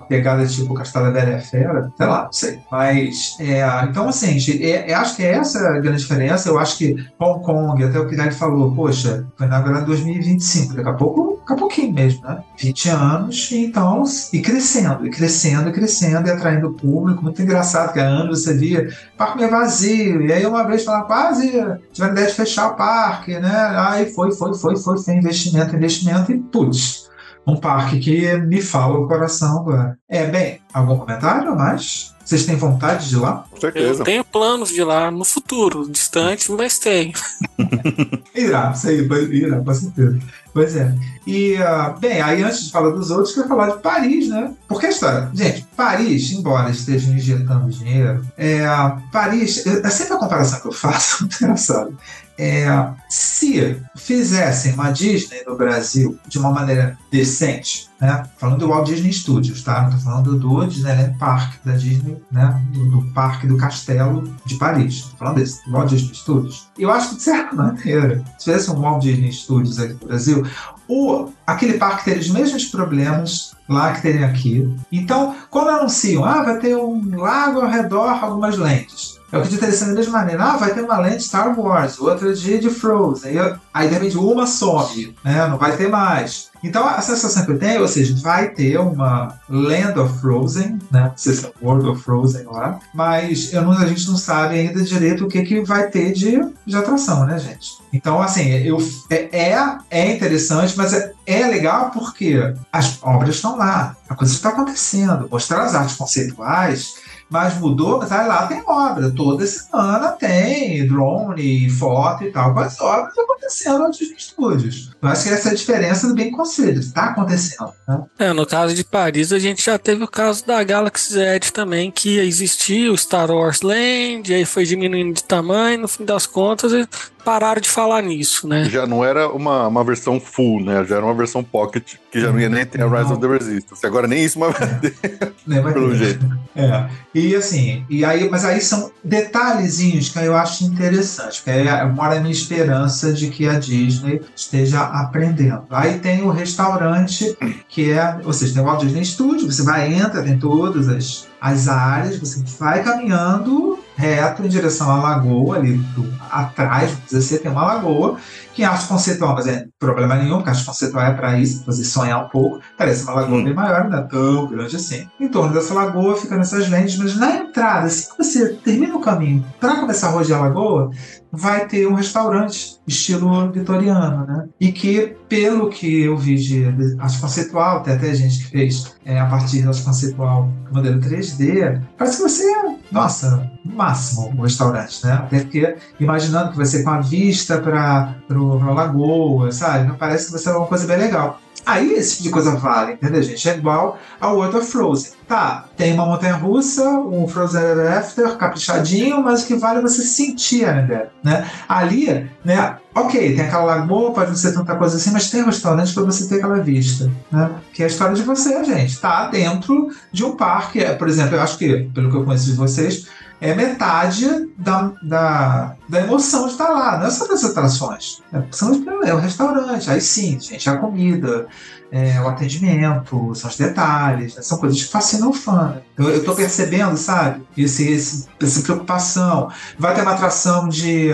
Pegada tipo Castelo da Bela e a Fera, sei lá, não sei. Mas, é, então, assim, é, é, acho que é essa a grande diferença. Eu acho que Hong Kong, até o ele falou, poxa, foi inaugurado em 2025, daqui a pouco, daqui a pouquinho mesmo, né? 20 anos, e então, e crescendo, e crescendo, e crescendo, e atraindo público. Muito engraçado, que há anos você via, o parque meio vazio, e aí uma vez falaram, quase tiveram ideia de fechar o parque, né? Aí foi, foi, foi, foi, foi investimento, investimento, e putz um parque que me fala o coração agora. É, bem, algum comentário a mais? Vocês têm vontade de ir lá? Com Eu certeza. tenho planos de ir lá no futuro, distante, mas tenho. Irá, isso aí, irá, com certeza. Pois é. E, ah, bem, aí antes de falar dos outros, eu quero falar de Paris, né? Porque a história, gente, Paris, embora esteja injetando dinheiro, é, Paris, é sempre a comparação que eu faço, engraçado. É, se fizessem uma Disney no Brasil de uma maneira decente, né? Falando do Walt Disney Studios, tá? Não tô falando do Disneyland Park da Disney, né? Do, do Parque do Castelo de Paris. Falando desse, do Walt Disney Studios. Eu acho que de certa maneira, se tivesse um Walt Disney Studios aqui no Brasil, o, aquele parque teria os mesmos problemas lá que teria aqui. Então, quando anunciam, ah, vai ter um lago ao redor, algumas lentes. Eu acredito que seria da mesma maneira. Ah, vai ter uma lente Star Wars, outra de, de Frozen. Aí, aí, de repente, uma some, né? Não vai ter mais. Então, a sensação que eu tenho, ou seja, vai ter uma Land of Frozen, né? Não sei se é World of Frozen lá. Mas eu não, a gente não sabe ainda direito o que, que vai ter de, de atração, né, gente? Então, assim, eu, é, é, é interessante, mas é, é legal porque as obras estão lá. A coisa está acontecendo. Mostrar as artes conceituais mas mudou, mas aí lá tem obra. Toda semana tem drone, foto e tal, com as obras acontecendo nos estúdios. Eu acho que essa é a diferença do bem conselho. Está acontecendo. Né? É, no caso de Paris, a gente já teve o caso da Galaxy Z também, que existia o Star Wars Land, aí foi diminuindo de tamanho, no fim das contas, e pararam de falar nisso, né? Já não era uma, uma versão full, né? Já era uma versão pocket, que já não ia nem ter a Rise of the Resistance. Agora nem isso, mas vai ter, vai pelo ter. jeito. É. E assim, e aí, mas aí são detalhezinhos que eu acho interessante, que aí mora a minha esperança de que a Disney esteja aprendendo. Aí tem o restaurante, que é, ou seja, tem o Walt Disney Studio, você vai, entra, tem todas as, as áreas, você vai caminhando reto em direção à lagoa ali, a atrás, assim, tem uma lagoa, que em arte conceitual, mas é problema nenhum, porque arte conceitual é para isso, pra você sonhar um pouco. Parece uma lagoa bem maior, não é tão grande assim. Em torno dessa lagoa fica nessas lentes, mas na entrada, assim que você termina o caminho para começar a rodear a lagoa, vai ter um restaurante estilo vitoriano, né? E que, pelo que eu vi de, arte conceitual, tem até gente que fez é, a partir da arte conceitual modelo 3D, parece que ser, nossa, máximo o restaurante, né? Até porque imaginando que vai ser com a vista para a lagoa, sabe? Parece que vai ser uma coisa bem legal. Aí esse tipo de coisa vale, entendeu, gente? É igual ao of Frozen. Tá, tem uma montanha russa, um Frozen After, caprichadinho, mas o que vale é você sentir a Never, né? Ali, né? Ok, tem aquela lagoa, pode não ser tanta coisa assim, mas tem restaurante para você ter aquela vista, né? Que é a história de você, gente. Tá dentro de um parque. É, por exemplo, eu acho que, pelo que eu conheço de vocês, é metade da, da, da emoção de estar lá. Não é só das atrações. É, são, é o restaurante. Aí sim, gente, a comida, é, o atendimento, são os detalhes. né? São coisas que fascinam o fã. né? Eu, eu tô percebendo, sabe? Esse, esse, essa preocupação. Vai ter uma atração de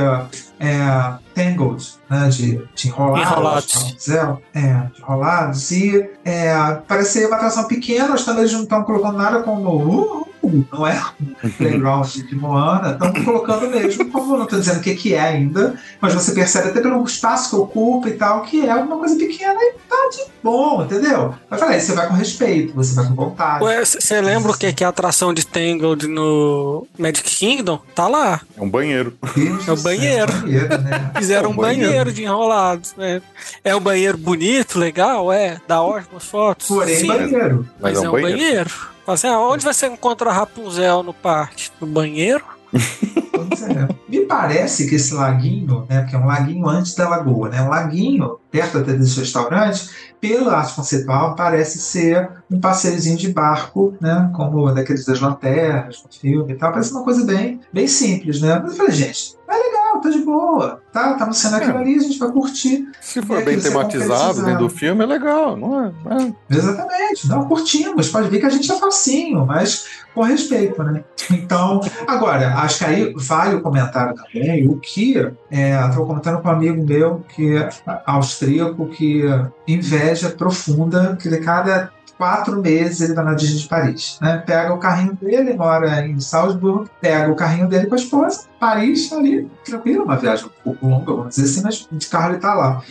é, Tangled, né? De, de enrolados. Enrolados. É, de enrolados. E é, parece ser uma atração pequena, mas também eles não estão colocando nada como. Uh, não é um playground de Moana, estão colocando mesmo, como não estou dizendo o que, que é ainda, mas você percebe até pelo espaço que ocupa e tal, que é uma coisa pequena e tá de bom, entendeu? Mas falei, você vai com respeito, você vai com vontade. Você lembra o que que é a atração de Tangled no Magic Kingdom? Tá lá. É um banheiro. Deus É o do céu, banheiro. banheiro, né? Fizeram É um um banheiro. de enrolados. né? É um banheiro bonito, legal, é. Dá ótimas fotos. Porém, Sim, banheiro. mas é um banheiro. Assim, aonde você encontra a Rapunzel no parque? No banheiro? É. Me parece que esse laguinho, né, que é um laguinho antes da lagoa, né, um laguinho perto até desse restaurante, pela arte conceitual, parece ser um passeiozinho de barco, né, como daqueles das lanternas, no filme e tal. Parece uma coisa bem, bem simples, né? Mas eu falei, gente, é legal, tá de boa, tá, tá no cenário aquilo ali, a gente vai curtir. Se for bem tematizado dentro do filme, é legal, não é? É. Exatamente, não curtimos. Pode ver que a gente é facinho, mas com respeito, né? Então, agora, acho que aí vale o comentário também, o que é, estou comentando com um amigo meu que é austríaco que inveja profunda que de cada quatro meses ele vai na Disney de Paris, né? Pega o carrinho dele, mora em Salzburg, pega o carrinho dele com a esposa, Paris ali, tranquilo, uma viagem um pouco longa, vamos dizer assim, mas de carro ele tá lá.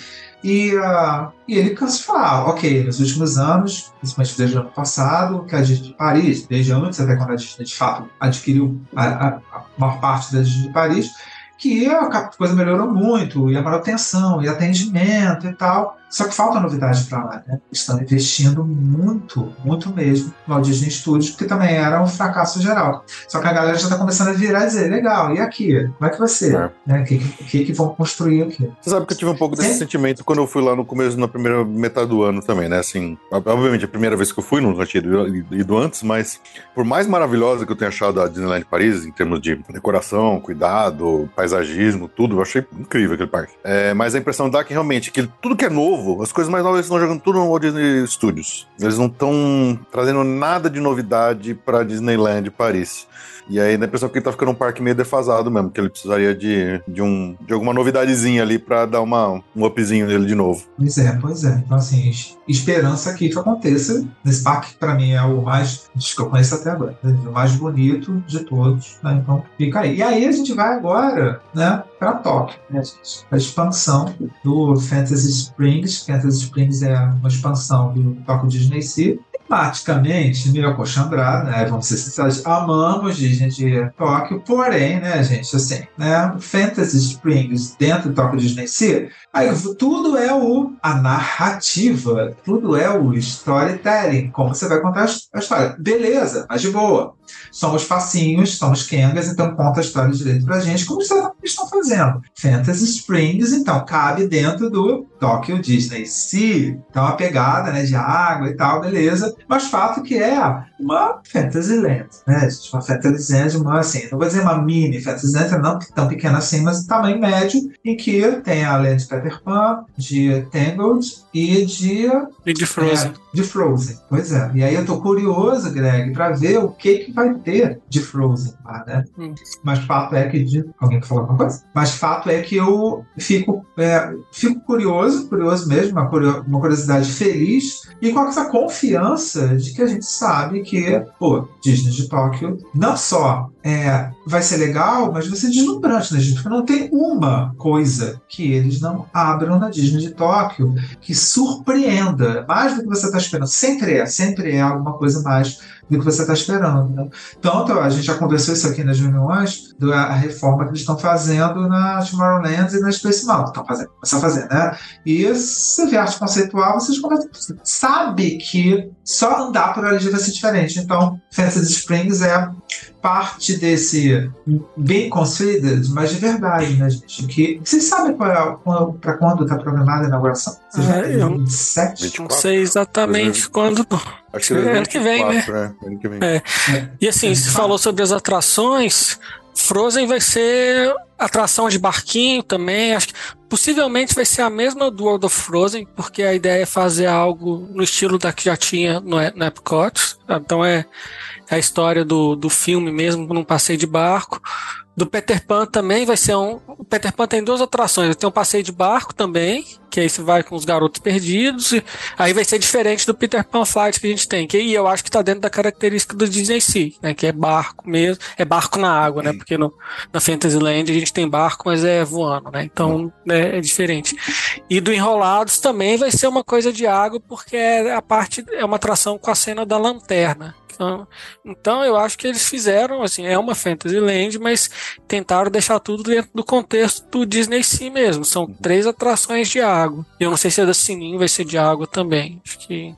E, ah, e ele cansa de falar, ok, nos últimos anos, principalmente desde o ano passado, que a Disney de Paris, desde antes, até quando a Disney de fato adquiriu a, a, a maior parte da Disney de Paris, que a coisa melhorou muito, e a manutenção, e atendimento e tal. Só que falta novidade para lá, né? Estão investindo muito, muito mesmo no Walt Disney Studios, porque também era um fracasso geral. Só que a galera já está começando a virar e dizer, legal, e aqui? Como é que vai ser? É. Né? O que, que, que vão construir aqui? Você sabe que eu tive um pouco desse Sim. sentimento quando eu fui lá no começo, na primeira metade do ano também, né? Assim, obviamente, a primeira vez que eu fui, não tinha ido antes, mas por mais maravilhosa que eu tenha achado a Disneyland Paris, em termos de decoração, cuidado, paisagismo, tudo, eu achei incrível aquele parque. É, mas a impressão dá que realmente, que tudo que é novo, as coisas mais novas eles estão jogando tudo no Walt Disney Studios. Eles não estão trazendo nada de novidade pra Disneyland Paris. E aí dá a impressão que ele tá ficando um parque meio defasado mesmo, que ele precisaria de, de, um, de alguma novidadezinha ali pra dar uma, um upzinho nele de novo. Pois é, pois é. Então, assim, es- esperança que isso aconteça nesse parque, que para mim é o mais, que eu conheço até agora, né? o mais bonito de todos. Né? Então, fica aí. E aí a gente vai agora, né, para Tóquio, né, gente? A expansão do Fantasy Springs. Fantasy Springs é uma expansão do Tóquio Disney Sea. Tematicamente, meio acochambrado, né? Vamos ser sinceros, amamos Disney de Tóquio, porém, né, gente, assim, né? Fantasy Springs dentro do Tóquio Disney Sea Aí, tudo é o a narrativa, tudo é o storytelling, como você vai contar a história. Beleza, mas de boa. Somos facinhos, somos kengas, então conta a história direito pra gente, como estão fazendo. Fantasy Springs, então, cabe dentro do Tokyo Disney Sea, então a pegada né, de água e tal, beleza. Mas fato que é uma Fantasyland, né? Uma Fantasyland, uma assim, não vou dizer uma mini Fantasyland, não tão pequena assim, mas tamanho médio, em que tem a Land de Peter Pan, de Tangled e de. E de Frozen. É, de Frozen, pois é. E aí eu tô curioso, Greg, para ver o que, que vai ter de Frozen lá, né? Hum. Mas fato é que. De... Alguém quer falar alguma coisa? Mas fato é que eu fico, é, fico curioso, curioso mesmo, uma, uma curiosidade feliz, e com essa confiança de que a gente sabe que, pô, Disney de Tóquio não só é, vai ser legal, mas vai ser deslumbrante, né, gente? Porque não tem uma coisa que eles não abram na Disney de Tóquio que surpreenda mais do que você está esperando. Sempre é, sempre é alguma coisa mais do que você está esperando. Né? Tanto a gente já conversou isso aqui nas reuniões, da reforma que eles estão fazendo na Tomorrowland e na Space Mountain. Estão fazendo, começam a fazer, né? E você vê arte conceitual, vocês sabe que só andar por ali vai ser diferente. Então, Fantasy Springs é parte desse bem considered, mas de verdade, né, gente? Que, vocês sabem é, para quando está programada a inauguração? Vocês Ah, já eu- 27? Não sei exatamente quando. Acho que É, ano que vem, 24, né? Ano que vem. É. E assim, você falou sobre as atrações. Frozen vai ser atração de barquinho também. Acho que possivelmente vai ser a mesma do World of Frozen, porque a ideia é fazer algo no estilo da que já tinha no, no Epcot. Então é a história do, do filme mesmo, num passeio de barco. Do Peter Pan também vai ser um. O Peter Pan tem duas atrações. Tem um passeio de barco também, que aí você vai com os garotos perdidos. E aí vai ser diferente do Peter Pan Flight que a gente tem. Que aí eu acho que tá dentro da característica do Disney Sea, né? Que é barco mesmo. É barco na água, né? Porque no, na Fantasyland a gente tem barco, mas é voando, né? Então é, é diferente. E do Enrolados também vai ser uma coisa de água, porque é a parte. É uma atração com a cena da lanterna. Então, então eu acho que eles fizeram, assim, é uma Fantasyland, mas tentaram deixar tudo dentro do contexto do Disney Sea mesmo. São três atrações de água. Eu não sei se a da Sininho vai ser de água também. Acho que.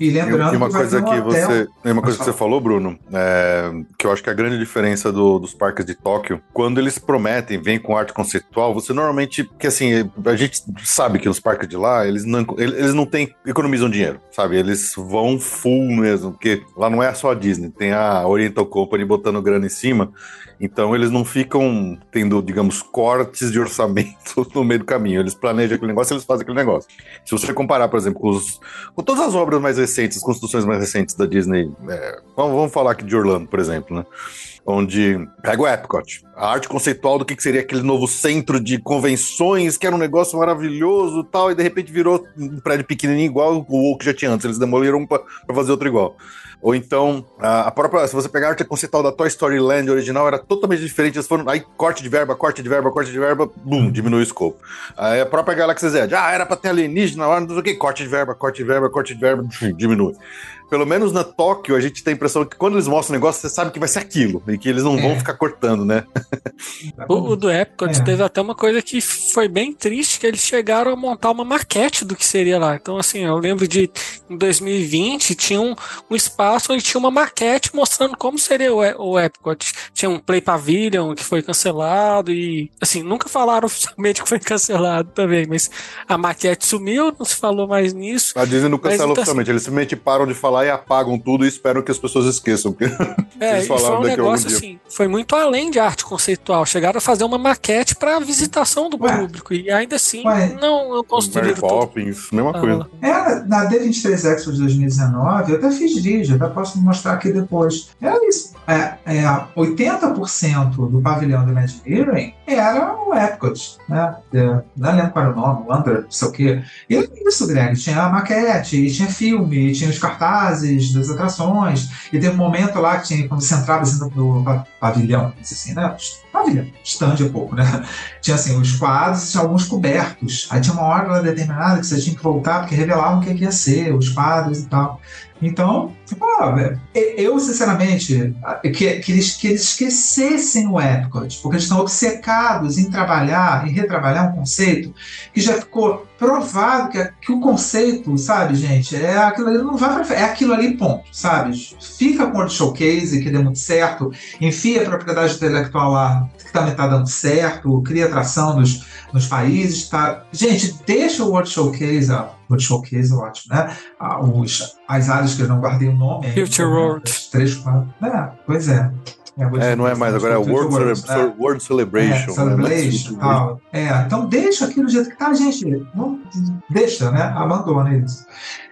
E E lembrando e uma que coisa um que hotel. você, e uma coisa que você falou, Bruno, é, que eu acho que a grande diferença do- dos parques de Tóquio, quando eles prometem, vêm com arte conceitual, você normalmente, que assim, a gente sabe que os parques de lá, eles não, eles não têm, economizam dinheiro, sabe? Eles vão full mesmo, porque lá não é só a Disney, tem a Oriental Company botando grana em cima, então eles não ficam tendo, digamos, cortes de orçamento no meio do caminho. Eles planejam aquele negócio, eles fazem aquele negócio. Se você comparar, por exemplo, com, os- com todas as obras mais recentes, as construções mais recentes da Disney, é, vamos, vamos falar aqui de Orlando, por exemplo, né? Onde pega o Epcot, a arte conceitual do que seria aquele novo centro de convenções, que era um negócio maravilhoso tal, e de repente virou um prédio pequenininho igual o que já tinha antes. Eles demoliram um para fazer outro igual. Ou então, a própria, se você pegar a arte conceitual da Toy Story Land original, era totalmente diferente. Eles foram, aí corte de verba, corte de verba, corte de verba, bum, diminui o escopo. Aí a própria Galaxy Z, ah, era pra ter alienígena não sei o que, corte de verba, corte de verba, corte de verba, diminui. Pelo menos na Tóquio, a gente tem a impressão que quando eles mostram o negócio, você sabe que vai ser aquilo, e que eles não vão É. ficar cortando, né? O, o do Epcot É. teve até uma coisa que foi bem triste, que eles chegaram a montar uma maquete do que seria lá. Então, assim, eu lembro de em 2020 tinha um, um espaço onde tinha uma maquete mostrando como seria o, o Epcot. Tinha um Play Pavilion que foi cancelado e, assim, nunca falaram oficialmente que foi cancelado também, mas a maquete sumiu, não se falou mais nisso. A Disney não Mas cancela então, oficialmente, eles simplesmente param de falar e apagam tudo e esperam que as pessoas esqueçam. É, Eles foi falaram um daqui a algum negócio assim, foi muito além de arte conceitual. Chegaram a fazer uma maquete para visitação do Ué. público e ainda assim Ué. não, Mary construíram tudo. Poppins, mesma Ah, coisa. Era na D23 Expo de 2019, eu até fiz vídeo, até posso mostrar aqui depois. Era isso. É, é, 80% do pavilhão do Imagineering era o Epcot, né? É, não lembro qual era o nome, Wonder, não sei o quê. E era isso, Greg. Tinha a maquete, tinha filme, tinha os cartazes das atrações, e teve um momento lá que tinha, quando você entrava assim, no, no pa- pavilhão, assim, né? Pavilhão, stand um pouco, né? Tinha assim, os quadros e alguns cobertos. Aí tinha uma hora determinada que você tinha que voltar, porque revelavam o que que ia ser, os quadros e tal. Então, Pô, eu, sinceramente, que, que, eles, que eles esquecessem o Epcot, porque eles estão obcecados em trabalhar, em retrabalhar um conceito que já ficou provado que, que o conceito, sabe, gente, é aquilo ali, não vai pra, é aquilo ali, ponto, sabe? Fica com o showcase, que deu muito certo, enfia a propriedade intelectual lá, que também está dando certo, cria atração nos, nos países, tá? Gente, deixa o World Showcase, ó, World Showcase, ótimo, né? Ah, os, as áreas que eu não guardei o nome. Future né? World. Três, quatro. É, pois é. É, não é mais, agora é World, World, né? World Celebration. É, Celebration né? tal. É, então deixa aquilo do jeito que tá, gente. Não, deixa, né? Abandona isso.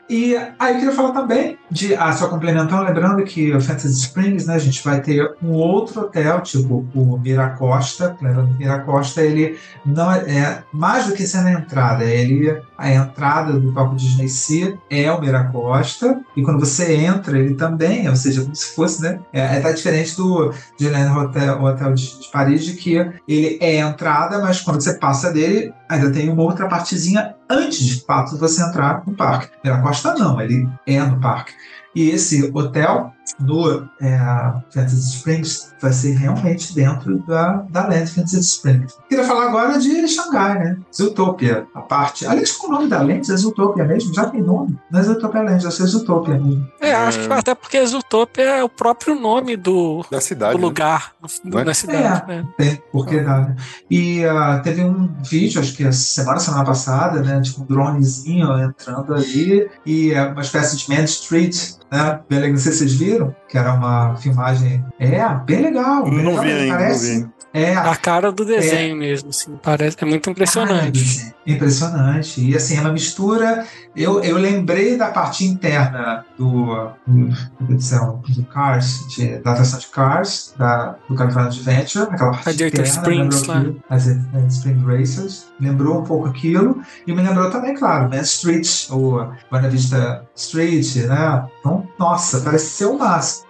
E aí eu queria falar também de, ah, só complementando, lembrando que o Fantasy Springs, né, a gente vai ter um outro hotel, tipo o Miracosta, lembrando que Miracosta, ele não é, é mais do que sendo a entrada, ele, a entrada do Parque Disney Sea é o Miracosta, e quando você entra, ele também, ou seja, como se fosse, né, é, é tá diferente do Disneyland Hotel, Hotel de, de Paris, de que ele é a entrada, mas quando você passa dele, ainda tem uma outra partezinha antes de fato você entrar no parque. Miracosta não, ele é no parque. E esse hotel no é, Fantasy Springs vai ser realmente dentro da, da Land Fantasy Springs. Queria falar agora de Xangai, né? Zootopia, a parte. Aliás, qual o nome da Land? É Zootopia mesmo? Já tem nome? Não é Zootopia Land, é Zootopia mesmo. É, acho que até porque Zootopia é o próprio nome do, da cidade, do né? lugar, do, é? da cidade. É, né? tem, porque dá, né? E uh, teve um vídeo, acho que a semana, semana passada, né? De um dronezinho entrando ali e uh, uma espécie de Main Street né? Bem legal. Não sei se vocês viram, que era uma filmagem. É, bem legal. Bem Não legal, vi ainda, parece, não vi. É, A cara do desenho mesmo, assim, parece. É muito impressionante. Ah, impressionante. E assim, é uma mistura. Eu, eu lembrei da parte interna do, do, céu, do Cars, de, da atração de Cars, da, do California Adventure, aquela parte Radiator interna, Springs, lembrou lá. aquilo, As as Spring Racers. Lembrou um pouco aquilo. E me lembrou também, claro, Main Street, ou Buena Vista Street, né? Então, nossa, parece ser o máximo.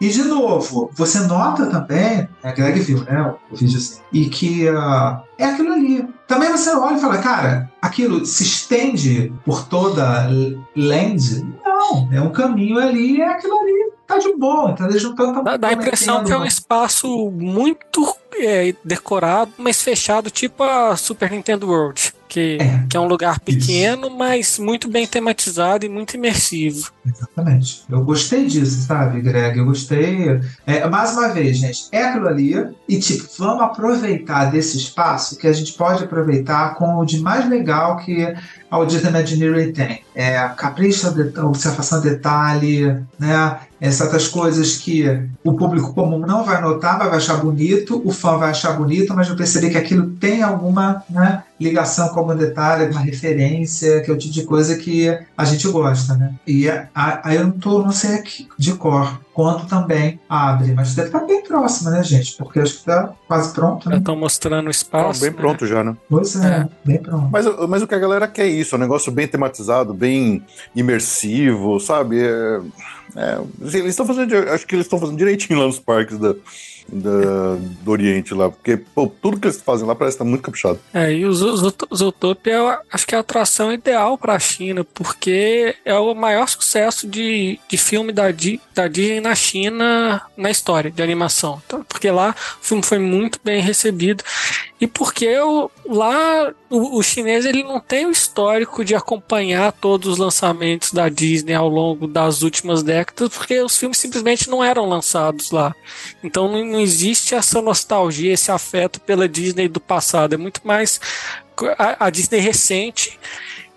E, de novo, você nota também, a Greg viu, né, o vídeo assim, e que uh, é aquilo ali. Também você olha e fala, cara, aquilo se estende por toda a land? Não, é um caminho ali, é aquilo ali. Tá de boa, eles não estão Dá, dá a impressão que é um espaço muito é, decorado, mas fechado, tipo a Super Nintendo World. Que É. que é um lugar pequeno, mas muito bem tematizado e muito imersivo. Exatamente. Eu gostei disso, sabe, Greg? Eu gostei. É, mais uma vez, gente, é aquilo ali. E, tipo, vamos aproveitar desse espaço que a gente pode aproveitar com o de mais legal que a Disney Imagineering tem. É a capricho, a observação de detalhe, né? Essas outras coisas que o público comum não vai notar, mas vai achar bonito, o fã vai achar bonito, mas vai perceber que aquilo tem alguma né, ligação com algum detalhe, alguma referência, que é o tipo de coisa que a gente gosta, né? E aí eu não tô, não sei de cor quanto também abre, mas deve estar bem próximo, né, gente? Porque acho que tá quase pronto, né? estão mostrando o Tá espaço. bem né? pronto já, né? Pois é, bem pronto. Mas, mas o que a galera quer é isso, é um negócio bem tematizado, bem imersivo, sabe? É, é, assim, eles estão fazendo, acho que eles estão fazendo direitinho lá nos parques da, da- do Oriente lá, porque pô, tudo que eles fazem lá parece estar muito caprichado. É, e o Zo- Zo- Zootopia eu acho que é a atração ideal para a China, porque é o maior sucesso de, de filme da, da Disney na China na história de animação. Então, porque lá o filme foi muito bem recebido. E porque o- lá o, o chinês ele não tem o histórico de acompanhar todos os lançamentos da Disney ao longo das últimas décadas, porque os filmes simplesmente não eram lançados lá. Então não, não existe essa nostalgia, esse afeto pela Disney do passado. É muito mais a, a Disney recente.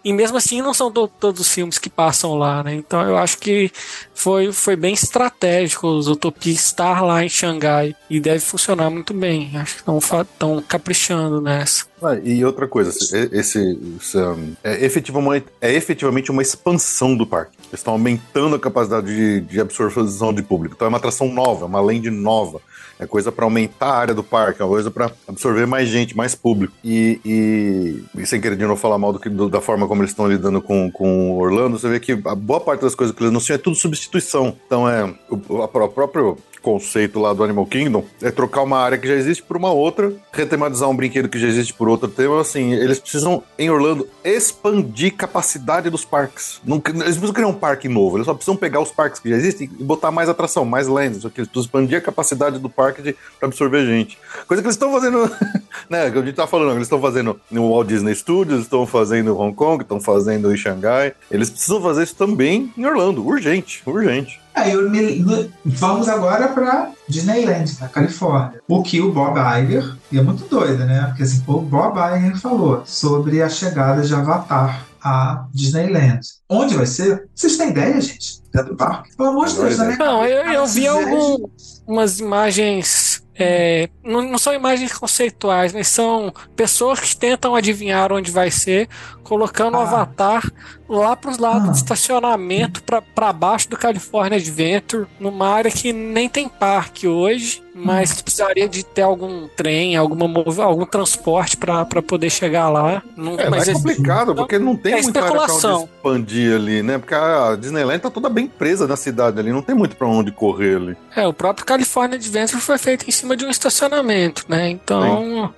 E mesmo assim não são to- todos os filmes que passam lá, né? Então eu acho que foi, foi bem estratégico os Utopia estar lá em Xangai. E deve funcionar muito bem. Acho que estão caprichando nessa. Ah, e outra coisa, esse, esse- um, é, efetivamente, é efetivamente uma expansão do parque. Eles estão aumentando a capacidade de, de absorção de público. Então é uma atração nova, uma land nova. É coisa para aumentar a área do parque, é coisa para absorver mais gente, mais público. E, e, e sem querer de novo falar mal do do- da forma como eles estão lidando com, com Orlando, você vê que a boa parte das coisas que eles anunciam é tudo substituição. Então é o, a, o próprio conceito lá do Animal Kingdom é trocar uma área que já existe por uma outra, retematizar um brinquedo que já existe por outro tema. Assim, eles precisam, em Orlando, expandir capacidade dos parques. Não, eles precisam criar um parque novo, eles só precisam pegar os parques que já existem e botar mais atração, mais lands. Eles precisam expandir a capacidade do parque para absorver gente. Coisa que eles estão fazendo, né? Que a gente tá falando, eles estão fazendo no Walt Disney Studios, estão fazendo em Hong Kong, estão fazendo em Xangai. Eles precisam fazer isso também em Orlando, urgente, urgente. Aí eu me, vamos agora para Disneyland, na Califórnia. O que o Bob Iger, e é muito doido, né? Porque assim, o Bob Iger falou sobre a chegada de Avatar a Disneyland. Onde vai ser? Vocês têm ideia, gente? Dentro do parque? Pelo amor de Deus, né? Não, eu, eu vi algumas imagens é, não, não, são imagens conceituais, mas são pessoas que tentam adivinhar onde vai ser, colocando o ah. avatar lá para os lados ah. do estacionamento, para baixo do California Adventure, numa área que nem tem parque hoje, mas que precisaria de ter algum trem, alguma, algum transporte para poder chegar lá. Não, é, mas é complicado, porque não tem é muita área para onde expandir ali, né? Porque a Disneyland tá toda bem presa na cidade ali, não tem muito para onde correr ali. É, o próprio California Adventure foi feito em cima de um estacionamento, né? Então, Sim.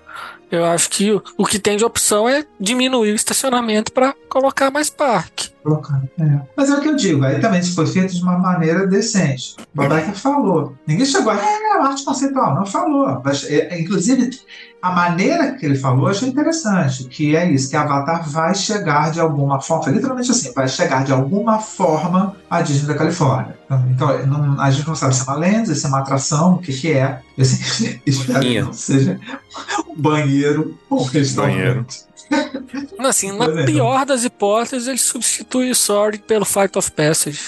Eu acho que o, o que tem de opção é diminuir o estacionamento para colocar mais parque. É. Mas é o que eu digo, aí também se foi feito de uma maneira decente. O Babaca falou. Ninguém chegou, é, arte conceitual, não falou. Mas, é, inclusive, a maneira que ele falou eu achei interessante, que é isso, que Avatar vai chegar de alguma forma, foi literalmente assim, vai chegar de alguma forma à Disney da Califórnia. Então, não, a gente não sabe se é uma lenda, se é uma atração, o que, que é. Eu sempre espero que não seja um banheiro ou um restaurante. Banheiro. Assim, na é. pior das hipóteses, ele substitui o Sorry pelo Fight of Passage.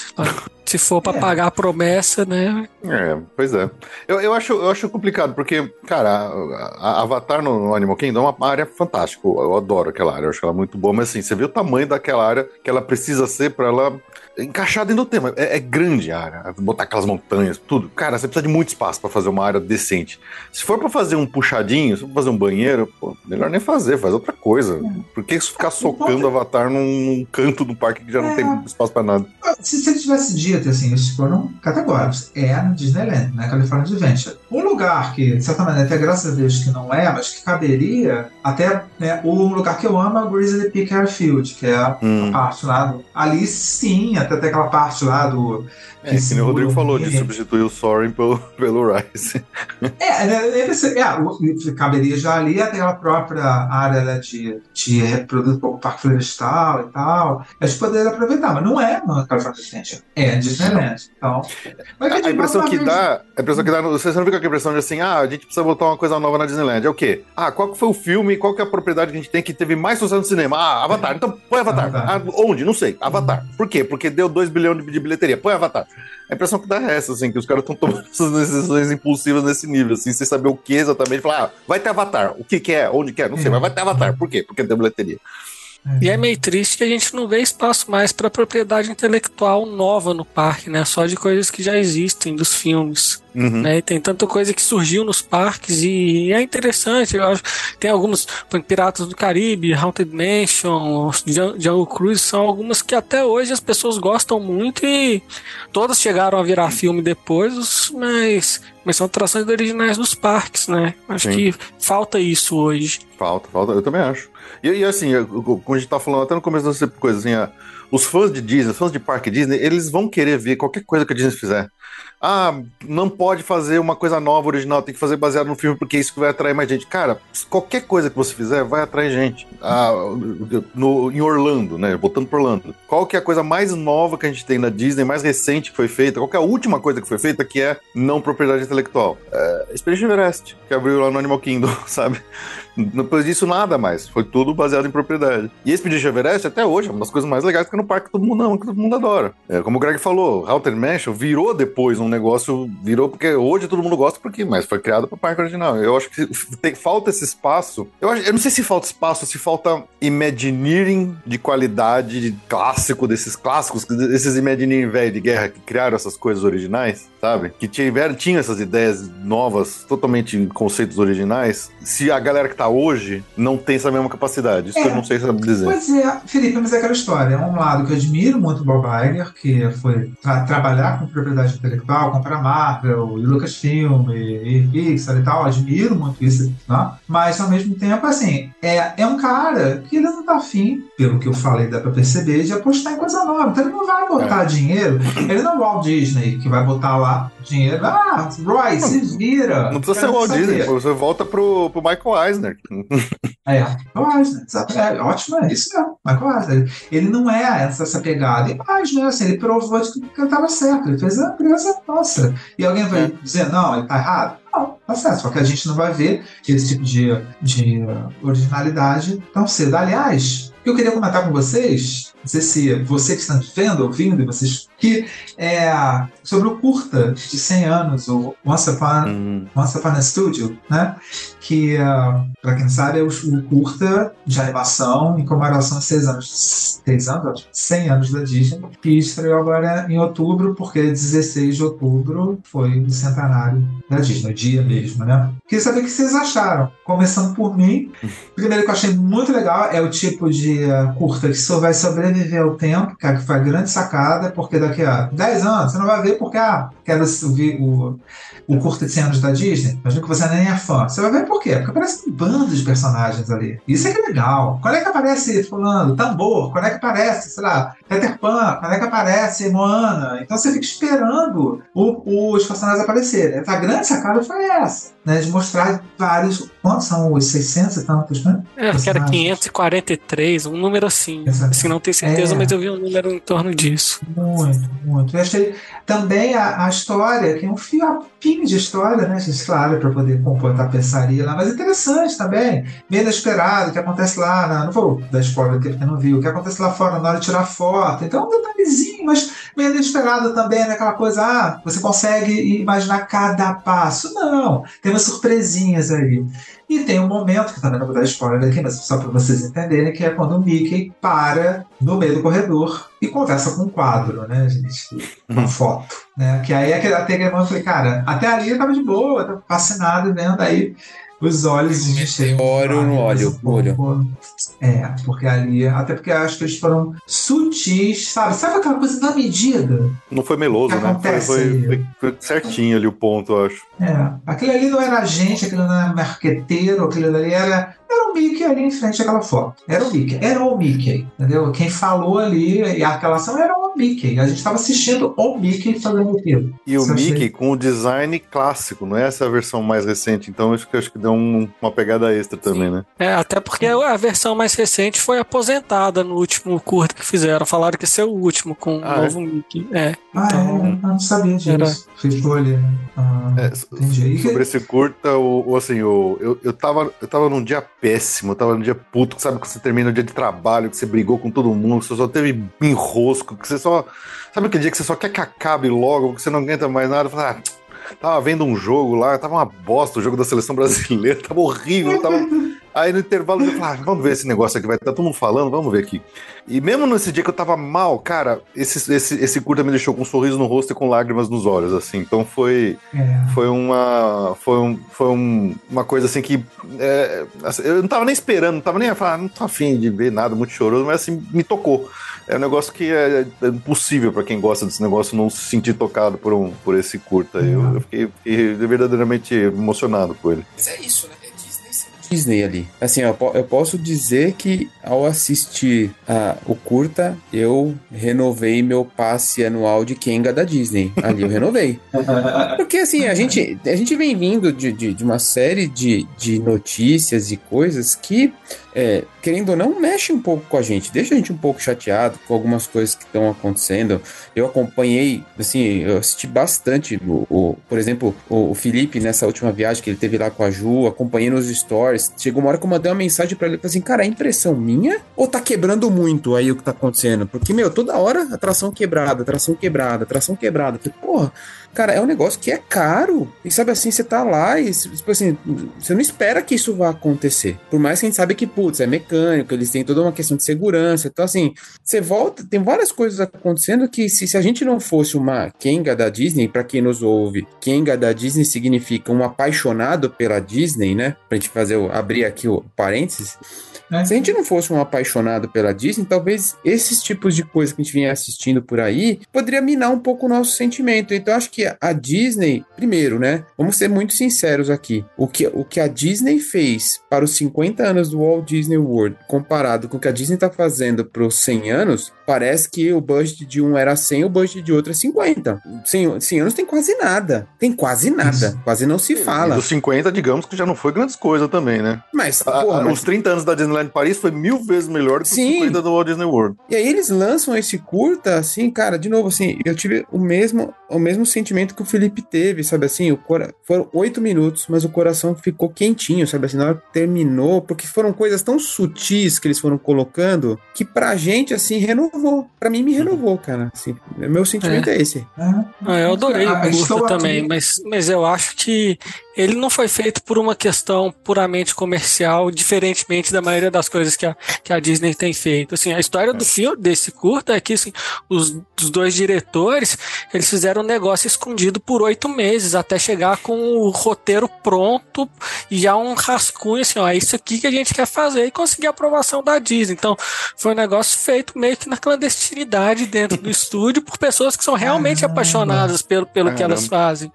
Se for para é. pagar a promessa, né? É, pois é. Eu, eu, acho, eu acho complicado, porque, cara, a, a Avatar no, no, Animal Kingdom é uma área fantástica. Eu, eu adoro aquela área, eu acho ela muito boa, mas assim, você vê o tamanho daquela área que ela precisa ser para ela encaixar dentro do tema. É, é, grande a área, botar aquelas montanhas, tudo. Cara, você precisa de muito espaço para fazer uma área decente. Se for para fazer um puxadinho, se for fazer um banheiro, pô, melhor nem fazer, faz outra coisa. É. Por que ficar socando o Avatar num, canto do parque que já não é. tem espaço para nada? Se você tivesse dito assim, eles foram categóricos. É no Disneyland, né? California Adventure. Um lugar que, de certa maneira, até graças a Deus que não é, mas que caberia, até né, o lugar que eu amo é o Grizzly Peak Airfield, que é hum. a parte lá do. Ali sim, até, até aquela parte lá do é, que, que o Rodrigo falou, de substituir o Soren pelo, pelo Rise. É, né, é, caberia já ali até aquela própria área né, de, de um pouco o parque florestal e tal. A gente poderia aproveitar, mas não é no California Extension. É Disneyland. Então, a, impressão que dá, a impressão que dá, você não fica com a impressão de assim, ah, a gente precisa botar uma coisa nova na Disneyland. É o quê? Ah, qual que foi o filme, qual que é a propriedade que a gente tem que teve mais sucesso no cinema? Ah, Avatar. Então põe Avatar. Ah, onde? Não sei. Avatar. Por quê? Porque deu 2 bilhões de bilheteria. Põe Avatar. A impressão que dá é essa, assim, que os caras estão tomando essas decisões impulsivas nesse nível, assim, sem saber o que exatamente. Falar, ah, vai ter Avatar. O que, que é? Onde que é? Não sei, mas vai ter Avatar. Por quê? Porque tem bilheteria. E é meio triste que a gente não vê espaço mais para propriedade intelectual nova no parque, né? Só de coisas que já existem dos filmes. Uhum. Né? E tem tanta coisa que surgiu nos parques e é interessante. Eu acho. Tem algumas, Piratas do Caribe, Haunted Mansion, Jungle Cruise, são algumas que até hoje as pessoas gostam muito e todas chegaram a virar filme depois, mas, mas são atrações originais dos parques, né? Acho Sim. que falta isso hoje. Falta, falta, eu também acho. E, e assim, como a gente tá falando até no começo dessa coisa, assim, os fãs de Disney, os fãs de parque Disney, eles vão querer ver qualquer coisa que a Disney fizer. Ah, não pode fazer uma coisa nova, original, tem que fazer baseado no filme, porque isso vai atrair mais gente. Cara, qualquer coisa que você fizer vai atrair gente. Ah, no, em Orlando, né? Botando por Orlando. Qual que é a coisa mais nova que a gente tem na Disney, mais recente que foi feita? Qual que é a última coisa que foi feita que é não propriedade intelectual? É, Everest, que abriu lá no Animal Kingdom, sabe? Depois disso, nada mais. Foi tudo baseado em propriedade. E Expedition Everest, até hoje, é uma das coisas mais legais que no parque todo mundo ama, que todo mundo adora. É, como o Greg falou, Haunted Mansion virou depois depois um negócio virou, porque hoje todo mundo gosta, porque, mas foi criado pro parque original. Eu acho que tem, falta esse espaço. Eu, acho, eu não sei se falta espaço, se falta Imagineering de qualidade de clássico, desses clássicos, desses Imagineering velho de guerra que criaram essas coisas originais, sabe? Que tiveram, tinham essas ideias novas, totalmente conceitos originais. Se a galera que tá hoje não tem essa mesma capacidade, isso É. eu não sei saber dizer. Pois é, Felipe, mas é aquela história. É um lado que eu admiro muito o Bob Iger, que foi tra- trabalhar com propriedade intelectual, comprar Marvel, e Lucasfilm, e, e Pixar e tal. Admiro muito isso, né? Mas, ao mesmo tempo, assim, é, é um cara que ele não tá afim, pelo que eu falei, dá pra perceber, de apostar em coisa nova. Então, ele não vai botar dinheiro. Ele não é o Walt Disney, que vai botar lá dinheiro. Ah, Roy, se vira. Não precisa ser Walt saber. Disney, você volta pro, pro Michael Eisner. É, Michael Eisner. É, ótimo, é isso mesmo. Michael Eisner. Ele não é essa, essa pegada. E mais, né? Assim, ele provou de que ele estava certo. Ele fez a criança nossa. E alguém vai dizer, não, ele tá errado? Não, tá certo. Só que a gente não vai ver esse tipo de, de originalidade tão cedo. Aliás, que eu queria comentar com vocês, não sei se você que está vendo, ouvindo, e vocês que é sobre o curta de 100 anos, o Once Upon, Hum, Once Upon a Studio, né? Que, uh, para quem sabe, é o, o curta de animação em comemoração a seis anos, seis anos, acho, 100 anos da Disney, que estreou agora em outubro, porque 16 de outubro foi o centenário da Disney, o dia mesmo, né? Queria saber o que vocês acharam. Começando por mim, primeiro que eu achei muito legal é o tipo de uh, curta que só vai sobreviver ao tempo, que é que foi a grande sacada, porque daqui a 10 anos você não vai ver porque, ah, quero o o curta de 100 anos da Disney, imagina que você nem é fã. Você vai ver por quê? Porque aparece um bando de personagens ali. Isso é que é legal. Quando é que aparece fulano? Tambor. Quando é que aparece, sei lá, Peter Pan? Quando é que aparece Moana? Então você fica esperando o- os personagens aparecerem. A grande sacada foi essa, né? De mostrar vários... Quantos são os 600 e tantos, né? É, que era Personagens. 543, um número assim. Exato. Assim, não tenho certeza, É. mas eu vi um número em torno disso. Muito, muito. Eu achei também a, a história, que é um fiapinho de história, né, gente? Claro, para poder compor a tapeçaria lá, mas interessante também. Meio inesperado, o que acontece lá, na, não vou dar spoiler aqui porque não viu, o que acontece lá fora na hora de tirar foto. Então, é um detalhezinho, mas meio inesperado também, né? Aquela coisa, ah, você consegue imaginar cada passo. Não, tem umas surpresinhas aí. E tem um momento, que também não vou dar spoiler aqui, mas só para vocês entenderem, que é quando o Mickey para no meio do corredor e conversa com um quadro, né, gente? Uma foto. Né? Que aí aquele- até aquele momento eu falei, cara, até ali eu tava de boa, tava fascinado vendo aí os olhos de Meteoro no lágrimas olho. É, porque ali, até porque eu acho que eles foram sutis, sabe? Sabe aquela coisa na medida? não foi meloso, né? Foi, foi- foi certinho ali o ponto, eu acho. É, aquilo ali não era gente, aquilo não era marqueteiro, aquilo ali era, era o Mickey ali em frente àquela foto. Era o Mickey, era o Mickey, entendeu? Quem falou ali e aquela ação era o Mickey. A gente estava assistindo o Mickey fazendo aquilo. E o Mickey com o design clássico, não é essa versão mais recente. Então acho que acho que deu um- uma pegada extra também, né? É, até porque a versão mais recente foi aposentada no último curto que fizeram. Falaram que esse é o último com o Ah, novo Mickey. É. Ah, Então, é, eu não sabia disso. era- ali, né? Ah, É, entendi. Que- Sobre esse curta, o, o, assim, o, eu, eu, tava, eu tava num dia péssimo, eu tava num dia puto, sabe que você termina o dia de trabalho, que você brigou com todo mundo, que você só teve enrosco, que você só. Sabe aquele dia que você só quer que acabe logo, porque você não aguenta mais nada? Fala, ah, tava vendo um jogo lá, tava uma bosta o jogo da seleção brasileira, tava horrível, tava. Aí no intervalo eu falei, ah, vamos ver esse negócio aqui, vai estar todo mundo falando, vamos ver aqui. E mesmo nesse dia que eu tava mal, cara, esse, esse, esse curta me deixou com um sorriso no rosto e com lágrimas nos olhos, assim. Então foi É. foi uma foi, um, foi um- uma coisa assim que é, assim, eu não tava nem esperando, não tava nem a falar, não tô afim de ver nada muito choroso, mas assim, me tocou. É um negócio que é, é impossível pra quem gosta desse negócio não se sentir tocado por, um, por esse curta. Eu, eu fiquei, fiquei verdadeiramente emocionado com ele. Mas é isso, né? Disney ali. Assim, eu, eu posso dizer que ao assistir ah, o curta, eu renovei meu passe anual de Kenga da Disney. Ali eu renovei. Porque assim, a gente, a gente vem vindo de, de, de uma série de, de notícias e coisas que, é, querendo ou não, mexe um pouco com a gente, deixa a gente um pouco chateado com algumas coisas que estão acontecendo. Eu acompanhei, assim, eu assisti bastante, o, o- por exemplo, o, o Felipe nessa última viagem que ele teve lá com a Ju, acompanhei nos stories. Chegou uma hora que eu mandei uma mensagem pra ele, assim, cara, é impressão minha ou tá quebrando muito aí o que tá acontecendo? Porque, meu, toda hora atração quebrada, atração quebrada, atração quebrada. Falei, porra, cara, é um negócio que é caro. E sabe assim, você tá lá e, tipo assim, você não espera que isso vá acontecer. Por mais que a gente sabe que, putz, é mecânico, eles têm toda uma questão de segurança. Então, assim, você volta, tem várias coisas acontecendo que se, se a gente não fosse uma Kenga da Disney, para quem nos ouve, Kenga da Disney significa um apaixonado pela Disney, né? Pra gente fazer, o- abrir aqui o parênteses. É. Se a gente não fosse um apaixonado pela Disney, talvez esses tipos de coisa que a gente vinha assistindo por aí poderia minar um pouco o nosso sentimento. Então, acho que a Disney, primeiro, né? Vamos ser muito sinceros aqui. O que, o que a Disney fez para os 50 anos do Walt Disney World, comparado com o que a Disney tá fazendo para os 100 anos, parece que o budget de um era 100, o budget de outro é 50. 100, 100 anos tem quase nada. Tem quase nada. Isso. Quase não se E fala. dos 50, digamos que já não foi grandes coisas também, né? Mas, A- porra, a- mas- Os 30 anos da Disneyland Paris foi mil vezes melhor do que Sim. os 50 do Walt Disney World. E aí eles lançam esse curta, assim, cara, de novo, assim, eu tive o mesmo, o mesmo sentimento que o Felipe teve, sabe assim, o cora... foram oito minutos, mas o coração ficou quentinho, sabe assim, na hora que terminou, porque foram coisas tão sutis que eles foram colocando, que pra gente, assim, renovou, pra mim me renovou, cara, assim, meu sentimento é, esse. Ah, eu adorei Ah, o curta aqui. também, mas, mas eu acho que ele não foi feito por uma questão puramente comercial, diferentemente da maioria das coisas que a, que a Disney tem feito. Assim, a história do filme, desse curta é que assim, os, os dois diretores eles fizeram um negócio escondido por oito meses até chegar com o roteiro pronto e já um rascunho assim, ó, é isso aqui que a gente quer fazer e conseguir a aprovação da Disney. Então, foi um negócio feito meio que na clandestinidade dentro do estúdio por pessoas que são realmente Caramba. apaixonadas pelo, pelo que elas fazem.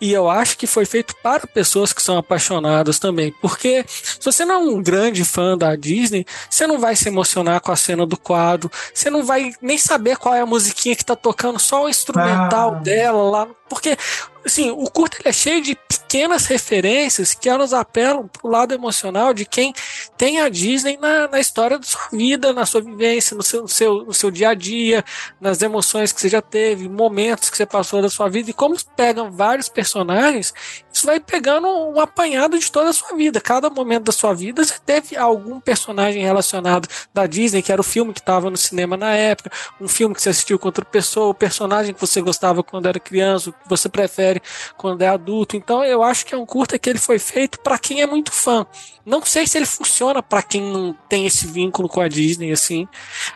E eu acho que foi feito para pessoas que são apaixonadas também. Porque se você não é um grande fã da Disney, você não vai se emocionar com a cena do quadro, você não vai nem saber qual é a musiquinha que tá tocando, só o instrumental Ah. dela lá. Porque, assim, o curto ele é cheio de pequenas referências que nos apelam pro lado emocional de quem tem a Disney na, na história da sua vida, na sua vivência, no seu, no, seu, no seu dia a dia, nas emoções que você já teve, momentos que você passou da sua vida, e como pegam vários personagens, isso vai pegando um apanhado de toda a sua vida. Cada momento da sua vida você teve algum personagem relacionado da Disney, que era o filme que estava no cinema na época, um filme que você assistiu com outra pessoa, o personagem que você gostava quando era criança, o que você prefere quando é adulto. Então eu acho que é um curta que ele foi feito para quem é muito fã. Não sei se ele funciona para quem não tem esse vínculo com a Disney, assim.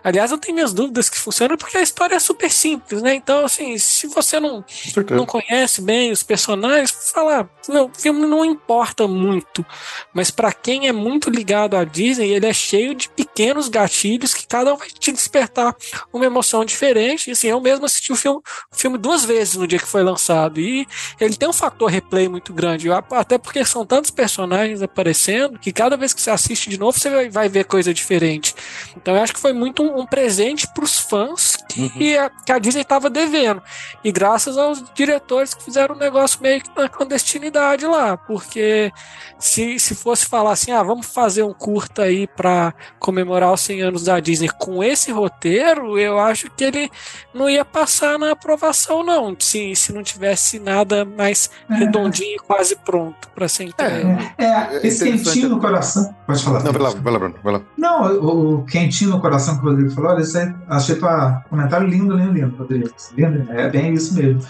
Aliás, eu tenho minhas dúvidas que funciona porque a história é super simples, né? Então, assim, se você não, não conhece bem os personagens, falar, não, o filme não importa muito. Mas para quem é muito ligado à Disney, ele é cheio de pequenos gatilhos que cada um vai te despertar uma emoção diferente. E assim, eu mesmo assisti o filme, o filme duas vezes no dia que foi lançado. E ele tem um fator replay muito grande. Até porque são tantos personagens aparecendo que cada vez que você assiste de novo, você vai, ver coisa diferente. Então eu acho que foi muito um, um presente para os fãs que, a, que a Disney estava devendo. E graças aos diretores que fizeram o negócio meio que na clandestinidade lá. Porque se, se fosse falar assim, ah, vamos fazer um curta aí para comemorar os 100 anos da Disney com esse roteiro, eu acho que ele não ia passar na aprovação, não. Se, se não tivesse nada mais redondinho e quase pronto para ser entregue. É, É esse interessante. Quentinho no coração. Pode falar. Não, vai lá, vai lá, Bruno, vai lá. Não, o, o quentinho no coração que o Rodrigo falou, olha, isso aí, achei para comentário lindo, lindo, lindo, Rodrigo. Lindo, é bem isso mesmo.